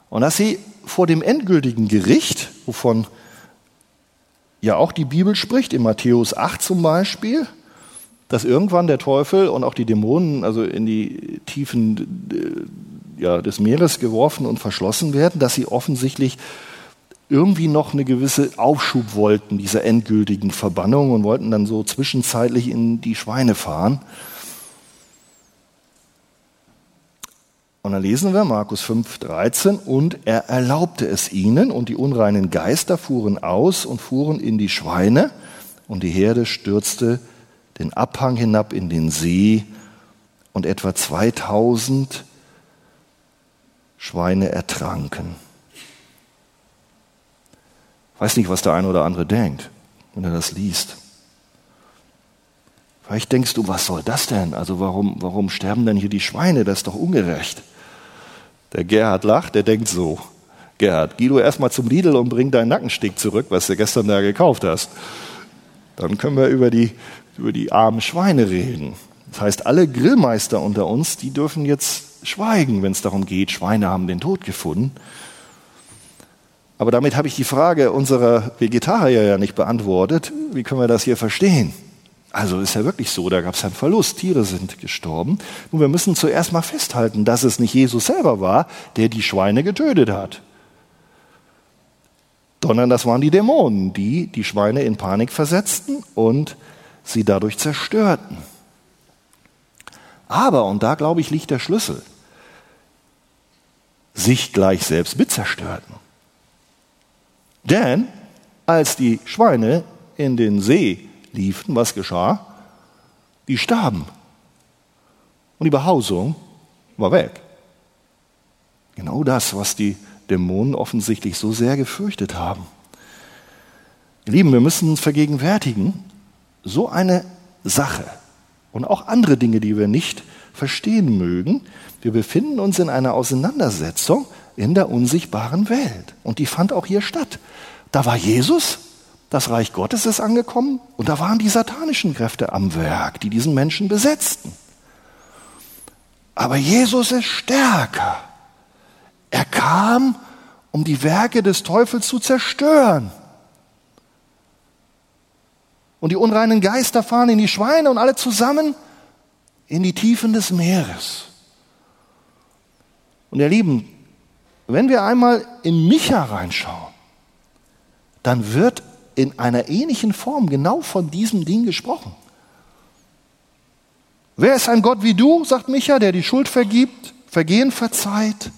Und dass sie vor dem endgültigen Gericht, wovon ja auch die Bibel spricht, in Matthäus 8 zum Beispiel, dass irgendwann der Teufel und auch die Dämonen also in die Tiefen äh, ja, des Meeres geworfen und verschlossen werden, dass sie offensichtlich irgendwie noch eine gewisse Aufschub wollten, dieser endgültigen Verbannung und wollten dann so zwischenzeitlich in die Schweine fahren. Und dann lesen wir Markus 5, 13, und er erlaubte es ihnen, und die unreinen Geister fuhren aus und fuhren in die Schweine, und die Herde stürzte den Abhang hinab in den See, und etwa 2000 Schweine ertranken. Ich weiß nicht, was der eine oder andere denkt, wenn er das liest. Vielleicht denkst du, was soll das denn? Also warum, warum sterben denn hier die Schweine? Das ist doch ungerecht. Der Gerhard lacht, der denkt so. Gerhard, geh du erstmal zum Lidl und bring deinen Nackenstick zurück, was du gestern da gekauft hast. Dann können wir über die, über die armen Schweine reden. Das heißt, alle Grillmeister unter uns, die dürfen jetzt schweigen, wenn es darum geht, Schweine haben den Tod gefunden. Aber damit habe ich die Frage unserer Vegetarier ja nicht beantwortet. Wie können wir das hier verstehen? Also ist ja wirklich so, da gab es einen Verlust, Tiere sind gestorben. Nun, wir müssen zuerst mal festhalten, dass es nicht Jesus selber war, der die Schweine getötet hat, sondern das waren die Dämonen, die die Schweine in Panik versetzten und sie dadurch zerstörten. Aber, und da glaube ich liegt der Schlüssel, sich gleich selbst mit zerstörten. Denn als die Schweine in den See liefen, was geschah? Die starben. Und die Behausung war weg. Genau das, was die Dämonen offensichtlich so sehr gefürchtet haben. Ihr Lieben, wir müssen uns vergegenwärtigen, so eine Sache und auch andere Dinge, die wir nicht verstehen mögen, wir befinden uns in einer Auseinandersetzung in der unsichtbaren Welt. Und die fand auch hier statt. Da war Jesus, das Reich Gottes ist angekommen und da waren die satanischen Kräfte am Werk, die diesen Menschen besetzten. Aber Jesus ist stärker. Er kam, um die Werke des Teufels zu zerstören. Und die unreinen Geister fahren in die Schweine und alle zusammen in die Tiefen des Meeres. Und ihr Lieben, wenn wir einmal in Micha reinschauen, dann wird in einer ähnlichen Form genau von diesem Ding gesprochen. Wer ist ein Gott wie du, sagt Micha, der die Schuld vergibt, Vergehen verzeiht?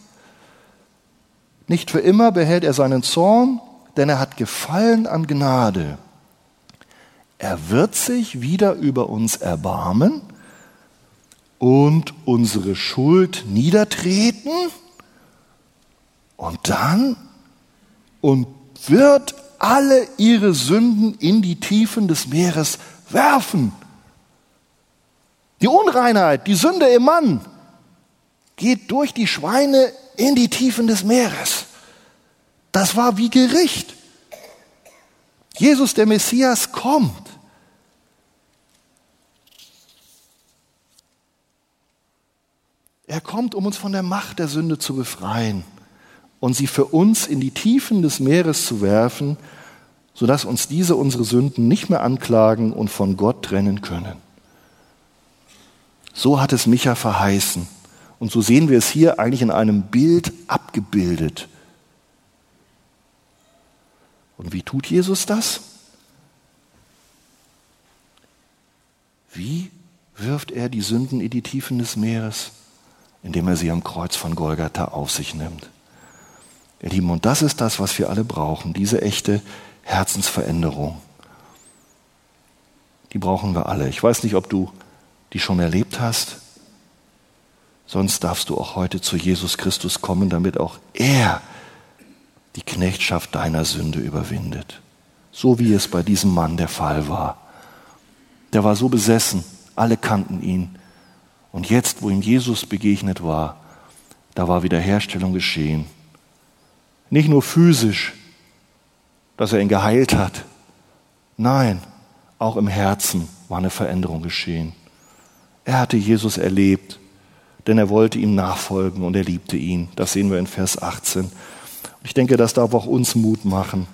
Nicht für immer behält er seinen Zorn, denn er hat Gefallen an Gnade. Er wird sich wieder über uns erbarmen und unsere Schuld niedertreten und dann und wird alle ihre Sünden in die Tiefen des Meeres werfen. Die Unreinheit, die Sünde im Mann geht durch die Schweine in die Tiefen des Meeres. Das war wie Gericht. Jesus, der Messias, kommt. Er kommt, um uns von der Macht der Sünde zu befreien und sie für uns in die Tiefen des Meeres zu werfen, sodass uns diese unsere Sünden nicht mehr anklagen und von Gott trennen können. So hat es Micha verheißen. Und so sehen wir es hier eigentlich in einem Bild abgebildet. Und wie tut Jesus das? Wie wirft er die Sünden in die Tiefen des Meeres? Indem er sie am Kreuz von Golgatha auf sich nimmt. Ihr Lieben, und das ist das, was wir alle brauchen, diese echte Herzensveränderung. Die brauchen wir alle. Ich weiß nicht, ob du die schon erlebt hast, sonst darfst du auch heute zu Jesus Christus kommen, damit auch er die Knechtschaft deiner Sünde überwindet. So wie es bei diesem Mann der Fall war. Der war so besessen, alle kannten ihn. Und jetzt, wo ihm Jesus begegnet war, da war Wiederherstellung geschehen. Nicht nur physisch, dass er ihn geheilt hat. Nein, auch im Herzen war eine Veränderung geschehen. Er hatte Jesus erlebt, denn er wollte ihm nachfolgen und er liebte ihn. Das sehen wir in Vers 18. Ich denke, das darf auch uns Mut machen.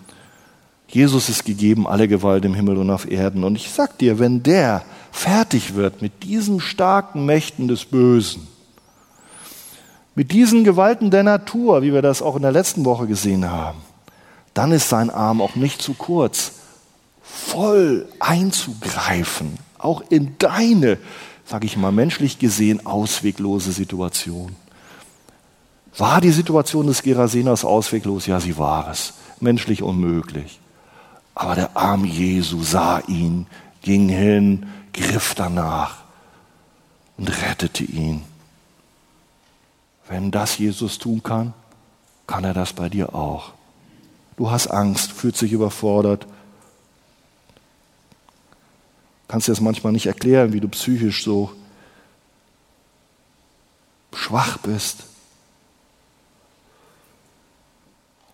Jesus ist gegeben, alle Gewalt im Himmel und auf Erden. Und ich sag dir, wenn der fertig wird mit diesen starken Mächten des Bösen, mit diesen Gewalten der Natur, wie wir das auch in der letzten Woche gesehen haben, dann ist sein Arm auch nicht zu kurz, voll einzugreifen, auch in deine, sage ich mal, menschlich gesehen ausweglose Situation. War die Situation des Gerasenas ausweglos? Ja, sie war es. Menschlich unmöglich. Aber der Arm Jesu sah ihn, ging hin, griff danach und rettete ihn. Wenn das Jesus tun kann, kann er das bei dir auch. Du hast Angst, fühlst dich überfordert. Kannst dir das manchmal nicht erklären, wie du psychisch so schwach bist.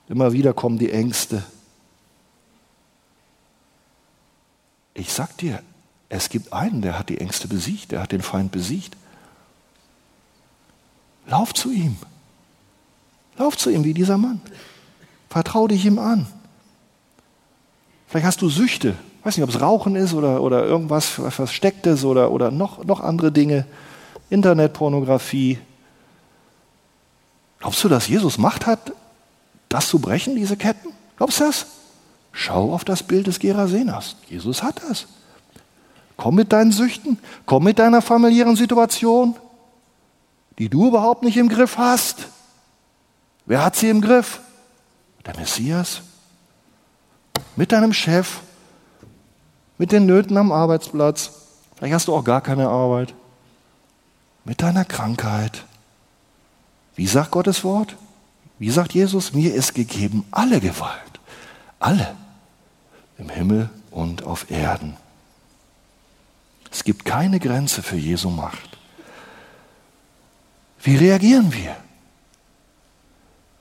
Immer wieder kommen die Ängste. Ich sag dir, es gibt einen, der hat die Ängste besiegt, der hat den Feind besiegt. Lauf zu ihm. Lauf zu ihm wie dieser Mann. Vertrau dich ihm an. Vielleicht hast du Süchte. Ich weiß nicht, ob es Rauchen ist oder, oder irgendwas Verstecktes oder, oder noch, noch andere Dinge. Internetpornografie. Glaubst du, dass Jesus Macht hat, das zu brechen, diese Ketten? Glaubst du das? Schau auf das Bild des Gerasenas. Jesus hat das. Komm mit deinen Süchten, komm mit deiner familiären Situation, die du überhaupt nicht im Griff hast. Wer hat sie im Griff? Der Messias. Mit deinem Chef, mit den Nöten am Arbeitsplatz. Vielleicht hast du auch gar keine Arbeit. Mit deiner Krankheit. Wie sagt Gottes Wort? Wie sagt Jesus, mir ist gegeben alle Gewalt. Alle. Im Himmel und auf Erden. Es gibt keine Grenze für Jesu Macht. Wie reagieren wir?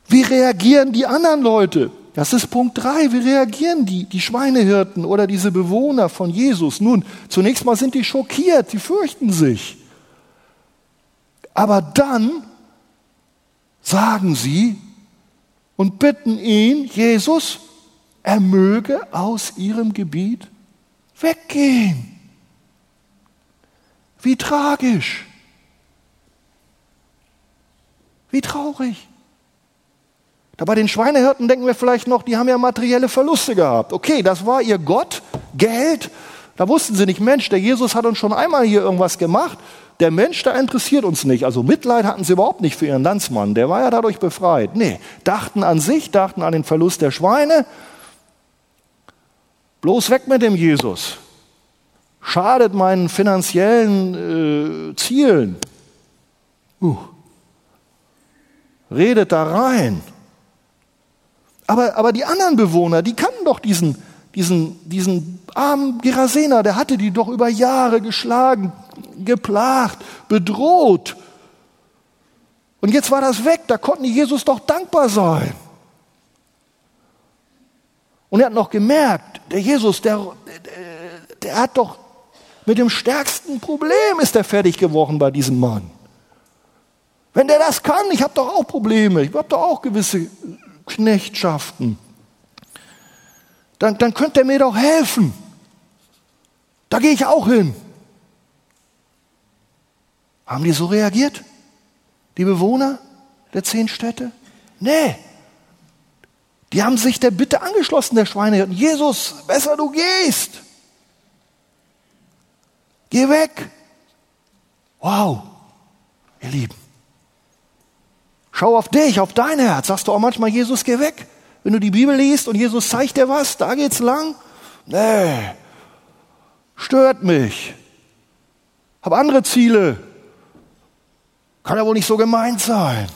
Wie reagieren die anderen Leute? Das ist Punkt drei. Wie reagieren die, die Schweinehirten oder diese Bewohner von Jesus? Nun, zunächst mal sind die schockiert, die fürchten sich. Aber dann sagen sie und bitten ihn, Jesus, er möge aus ihrem Gebiet weggehen. Wie tragisch. Wie traurig. Da bei den Schweinehirten denken wir vielleicht noch, die haben ja materielle Verluste gehabt. Okay, das war ihr Gott, Geld. Da wussten sie nicht, Mensch, der Jesus hat uns schon einmal hier irgendwas gemacht. Der Mensch, der interessiert uns nicht. Also Mitleid hatten sie überhaupt nicht für ihren Landsmann. Der war ja dadurch befreit. Nee, dachten an sich, dachten an den Verlust der Schweine. Bloß weg mit dem Jesus. Schadet meinen finanziellen äh, Zielen. Uh. Redet da rein. Aber, aber die anderen Bewohner, die kannten doch diesen, diesen, diesen armen Gerasener, der hatte die doch über Jahre geschlagen, geplagt, bedroht. Und jetzt war das weg, da konnten die Jesus doch dankbar sein. Und er hat noch gemerkt, der Jesus, der, der, der hat doch mit dem stärksten Problem ist er fertig geworden bei diesem Mann. Wenn der das kann, ich habe doch auch Probleme, ich habe doch auch gewisse Knechtschaften. Dann, dann könnte er mir doch helfen. Da gehe ich auch hin. Haben die so reagiert? Die Bewohner der zehn Städte? Nee. Die haben sich der Bitte angeschlossen, der Schweinehirten. Jesus, besser du gehst. Geh weg. Wow, ihr Lieben. Schau auf dich, auf dein Herz. Sagst du auch manchmal, Jesus, geh weg. Wenn du die Bibel liest und Jesus zeigt dir was, da geht's lang. Nee, stört mich. Hab andere Ziele. Kann ja wohl nicht so gemeint sein.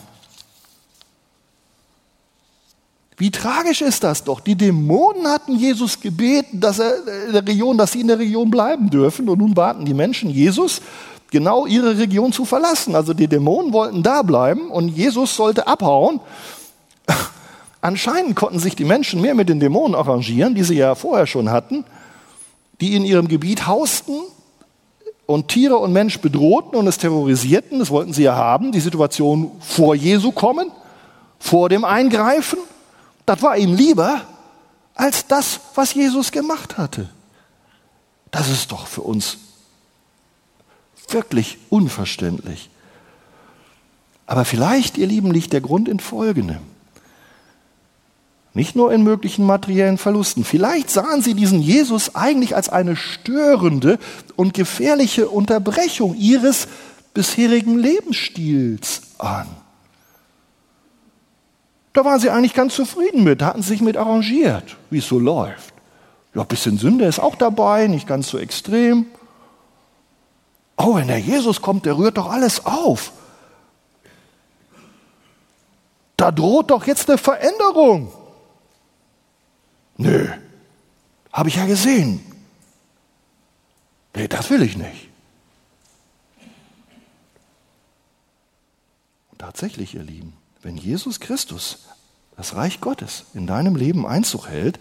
Wie tragisch ist das doch? Die Dämonen hatten Jesus gebeten, dass er in der Region, dass sie in der Region bleiben dürfen. Und nun warten die Menschen Jesus genau ihre Region zu verlassen. Also die Dämonen wollten da bleiben und Jesus sollte abhauen. [laughs] Anscheinend konnten sich die Menschen mehr mit den Dämonen arrangieren, die sie ja vorher schon hatten, die in ihrem Gebiet hausten und Tiere und Mensch bedrohten und es terrorisierten. Das wollten sie ja haben, die Situation vor Jesu kommen, vor dem Eingreifen. Das war ihnen lieber als das, was Jesus gemacht hatte. Das ist doch für uns Wirklich unverständlich. Aber vielleicht, ihr Lieben, liegt der Grund in Folgendem. Nicht nur in möglichen materiellen Verlusten. Vielleicht sahen sie diesen Jesus eigentlich als eine störende und gefährliche Unterbrechung ihres bisherigen Lebensstils an. Da waren sie eigentlich ganz zufrieden mit, hatten sich mit arrangiert, wie es so läuft. Ja, ein bisschen Sünde ist auch dabei, nicht ganz so extrem. Oh, wenn der Jesus kommt, der rührt doch alles auf. Da droht doch jetzt eine Veränderung. Nö, habe ich ja gesehen. Nee, das will ich nicht. Und tatsächlich, ihr Lieben, wenn Jesus Christus, das Reich Gottes, in deinem Leben Einzug hält,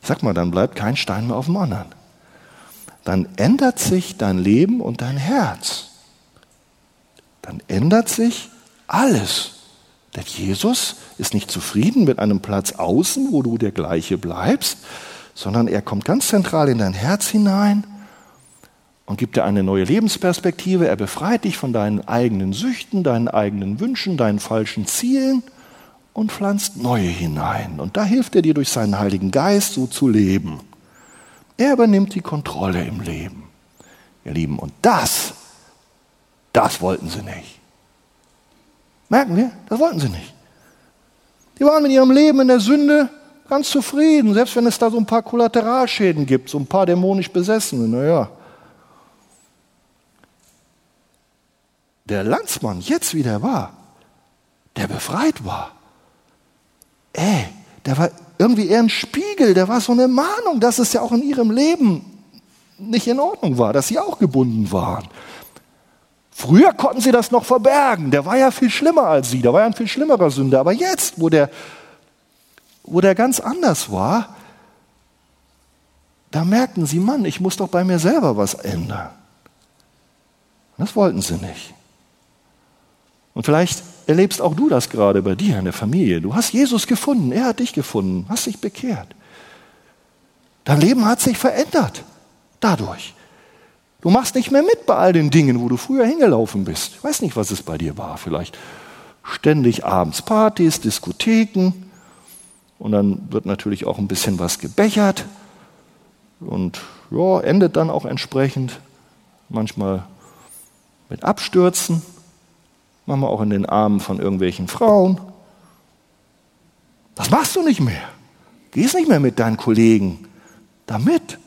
sag mal, dann bleibt kein Stein mehr auf dem anderen dann ändert sich dein Leben und dein Herz. Dann ändert sich alles. Denn Jesus ist nicht zufrieden mit einem Platz außen, wo du der gleiche bleibst, sondern er kommt ganz zentral in dein Herz hinein und gibt dir eine neue Lebensperspektive. Er befreit dich von deinen eigenen Süchten, deinen eigenen Wünschen, deinen falschen Zielen und pflanzt neue hinein. Und da hilft er dir durch seinen Heiligen Geist so zu leben. Er übernimmt die Kontrolle im Leben. Ihr Lieben, und das, das wollten sie nicht. Merken wir? Das wollten sie nicht. Die waren mit ihrem Leben in der Sünde ganz zufrieden, selbst wenn es da so ein paar Kollateralschäden gibt, so ein paar dämonisch Besessene, naja. Der Landsmann, jetzt wie der war, der befreit war, ey, der war irgendwie eher ein Spiegel, der war so eine Mahnung, dass es ja auch in ihrem Leben nicht in Ordnung war, dass sie auch gebunden waren. Früher konnten sie das noch verbergen. Der war ja viel schlimmer als sie. Der war ja ein viel schlimmerer Sünder. Aber jetzt, wo der, wo der ganz anders war, da merkten sie, Mann, ich muss doch bei mir selber was ändern. Das wollten sie nicht. Und vielleicht erlebst auch du das gerade bei dir in der Familie. Du hast Jesus gefunden, er hat dich gefunden, hast dich bekehrt. Dein Leben hat sich verändert dadurch. Du machst nicht mehr mit bei all den Dingen, wo du früher hingelaufen bist. Ich weiß nicht, was es bei dir war. Vielleicht ständig abends Partys, Diskotheken. Und dann wird natürlich auch ein bisschen was gebechert. Und ja, endet dann auch entsprechend. Manchmal mit Abstürzen. Manchmal auch in den Armen von irgendwelchen Frauen. Das machst du nicht mehr. Gehst nicht mehr mit deinen Kollegen damit.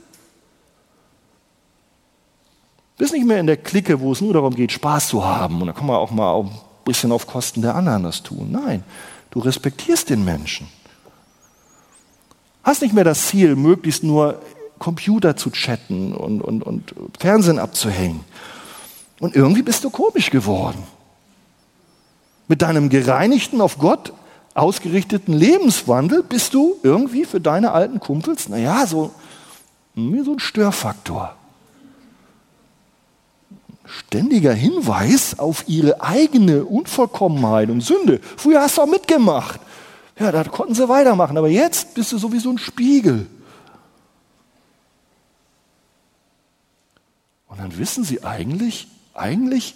Bist nicht mehr in der Clique, wo es nur darum geht, Spaß zu haben. Und da kann man auch mal ein bisschen auf Kosten der anderen das tun. Nein, du respektierst den Menschen. Hast nicht mehr das Ziel, möglichst nur Computer zu chatten und, und, und Fernsehen abzuhängen. Und irgendwie bist du komisch geworden. Mit deinem gereinigten, auf Gott ausgerichteten Lebenswandel bist du irgendwie für deine alten Kumpels, naja, so, so ein Störfaktor ständiger Hinweis auf ihre eigene Unvollkommenheit und Sünde. Früher hast du auch mitgemacht. Ja, da konnten sie weitermachen, aber jetzt bist du sowieso ein Spiegel. Und dann wissen sie eigentlich, eigentlich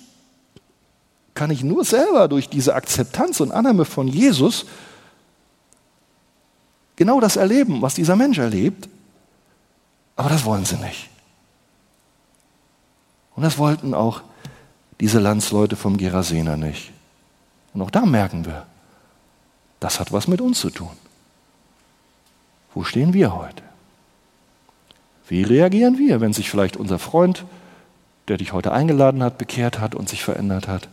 kann ich nur selber durch diese Akzeptanz und Annahme von Jesus genau das erleben, was dieser Mensch erlebt. Aber das wollen sie nicht. Und das wollten auch diese Landsleute vom Gerasener nicht. Und auch da merken wir, das hat was mit uns zu tun. Wo stehen wir heute? Wie reagieren wir, wenn sich vielleicht unser Freund, der dich heute eingeladen hat, bekehrt hat und sich verändert hat?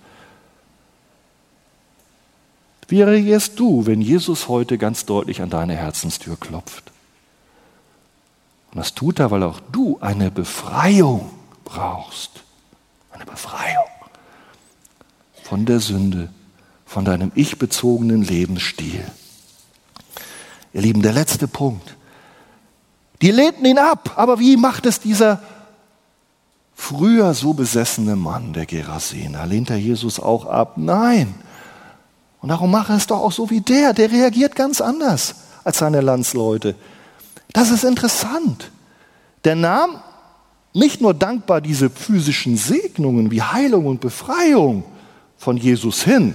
Wie reagierst du, wenn Jesus heute ganz deutlich an deine Herzenstür klopft? Und das tut er, weil auch du eine Befreiung brauchst. Eine Befreiung von der Sünde, von deinem ich-bezogenen Lebensstil. Ihr Lieben, der letzte Punkt. Die lehnten ihn ab, aber wie macht es dieser früher so besessene Mann, der Gerasener? Lehnt er Jesus auch ab? Nein. Und darum mache es doch auch so wie der. Der reagiert ganz anders als seine Landsleute. Das ist interessant. Der nahm nicht nur dankbar diese physischen Segnungen wie Heilung und Befreiung von Jesus hin.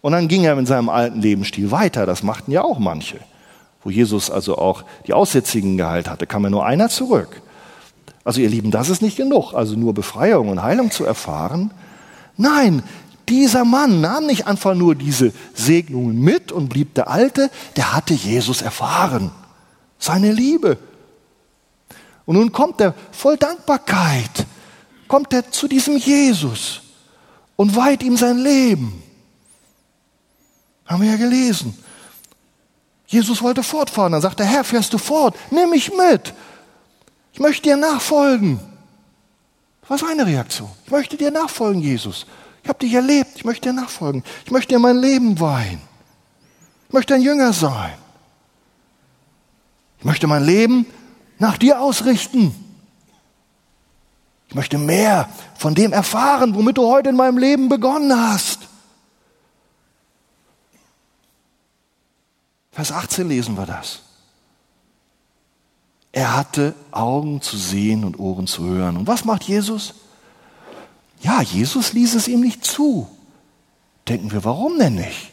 Und dann ging er in seinem alten Lebensstil weiter. Das machten ja auch manche. Wo Jesus also auch die Aussätzigen geheilt hatte, kam ja nur einer zurück. Also ihr Lieben, das ist nicht genug, also nur Befreiung und Heilung zu erfahren. Nein, dieser Mann nahm nicht einfach nur diese Segnungen mit und blieb der Alte, der hatte Jesus erfahren. Seine Liebe, und nun kommt er voll Dankbarkeit, kommt er zu diesem Jesus und weiht ihm sein Leben. Haben wir ja gelesen. Jesus wollte fortfahren. Dann sagt der Herr, fährst du fort? Nimm mich mit. Ich möchte dir nachfolgen. Das war seine Reaktion. Ich möchte dir nachfolgen, Jesus. Ich habe dich erlebt. Ich möchte dir nachfolgen. Ich möchte dir mein Leben weihen. Ich möchte ein Jünger sein. Ich möchte mein Leben nach dir ausrichten. Ich möchte mehr von dem erfahren, womit du heute in meinem Leben begonnen hast. Vers 18 lesen wir das. Er hatte Augen zu sehen und Ohren zu hören. Und was macht Jesus? Ja, Jesus ließ es ihm nicht zu. Denken wir, warum denn nicht?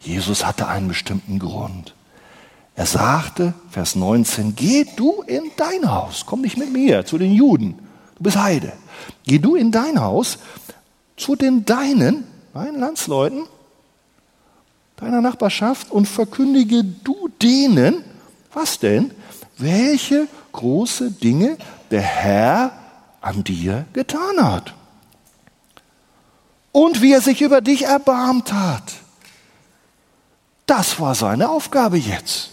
Jesus hatte einen bestimmten Grund. Er sagte, Vers 19, geh du in dein Haus, komm nicht mit mir zu den Juden, du bist Heide. Geh du in dein Haus zu den deinen, deinen Landsleuten, deiner Nachbarschaft und verkündige du denen, was denn? Welche große Dinge der Herr an dir getan hat. Und wie er sich über dich erbarmt hat Das war seine Aufgabe jetzt.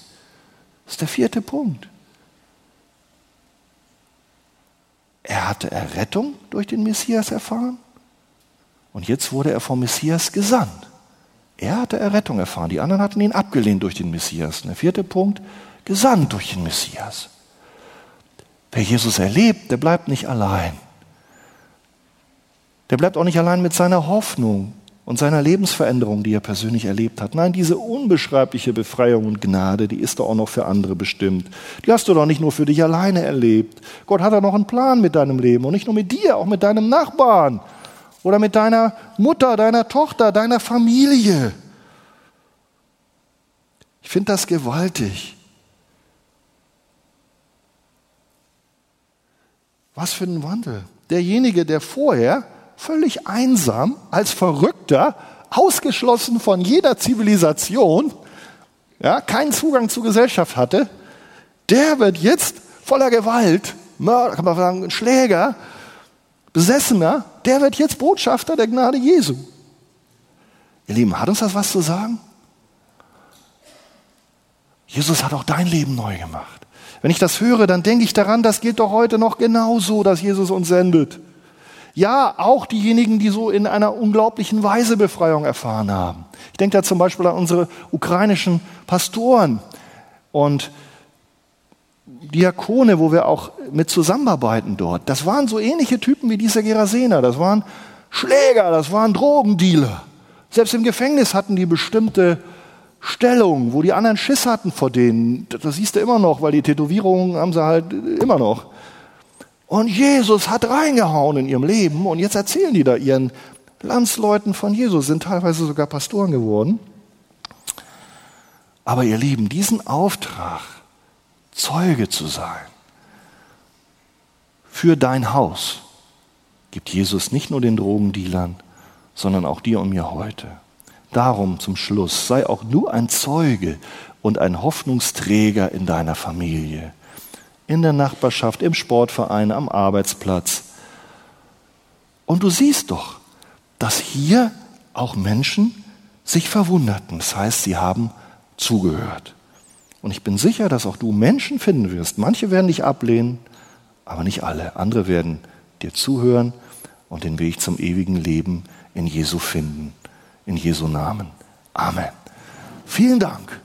Das ist der vierte Punkt. Er hatte Errettung durch den Messias erfahren und jetzt wurde er vom Messias gesandt. Er hatte Errettung erfahren, die anderen hatten ihn abgelehnt durch den Messias. Der vierte Punkt, gesandt durch den Messias. Wer Jesus erlebt, der bleibt nicht allein. Der bleibt auch nicht allein mit seiner Hoffnung und seiner Lebensveränderung, die er persönlich erlebt hat. Nein, diese unbeschreibliche Befreiung und Gnade, die ist doch auch noch für andere bestimmt. Die hast du doch nicht nur für dich alleine erlebt. Gott hat da noch einen Plan mit deinem Leben und nicht nur mit dir, auch mit deinem Nachbarn oder mit deiner Mutter, deiner Tochter, deiner Familie. Ich finde das gewaltig. Was für ein Wandel. Derjenige, der vorher völlig einsam, als Verrückter, ausgeschlossen von jeder Zivilisation, ja, keinen Zugang zur Gesellschaft hatte, der wird jetzt voller Gewalt, Mörder, kann man sagen, Schläger, Besessener, der wird jetzt Botschafter der Gnade Jesu. Ihr Lieben, hat uns das was zu sagen? Jesus hat auch dein Leben neu gemacht. Wenn ich das höre, dann denke ich daran, das gilt doch heute noch genauso, dass Jesus uns sendet. Ja, auch diejenigen, die so in einer unglaublichen Weise Befreiung erfahren haben. Ich denke da zum Beispiel an unsere ukrainischen Pastoren und Diakone, wo wir auch mit zusammenarbeiten dort. Das waren so ähnliche Typen wie dieser Gerasener. Das waren Schläger, das waren Drogendealer. Selbst im Gefängnis hatten die bestimmte Stellung, wo die anderen Schiss hatten vor denen. Das siehst du immer noch, weil die Tätowierungen haben sie halt immer noch. Und Jesus hat reingehauen in ihrem Leben und jetzt erzählen die da ihren Landsleuten von Jesus, sind teilweise sogar Pastoren geworden. Aber ihr Lieben, diesen Auftrag, Zeuge zu sein für dein Haus, gibt Jesus nicht nur den Drogendealern, sondern auch dir und mir heute. Darum zum Schluss, sei auch du ein Zeuge und ein Hoffnungsträger in deiner Familie in der Nachbarschaft, im Sportverein, am Arbeitsplatz. Und du siehst doch, dass hier auch Menschen sich verwunderten. Das heißt, sie haben zugehört. Und ich bin sicher, dass auch du Menschen finden wirst. Manche werden dich ablehnen, aber nicht alle. Andere werden dir zuhören und den Weg zum ewigen Leben in Jesu finden. In Jesu Namen. Amen. Vielen Dank.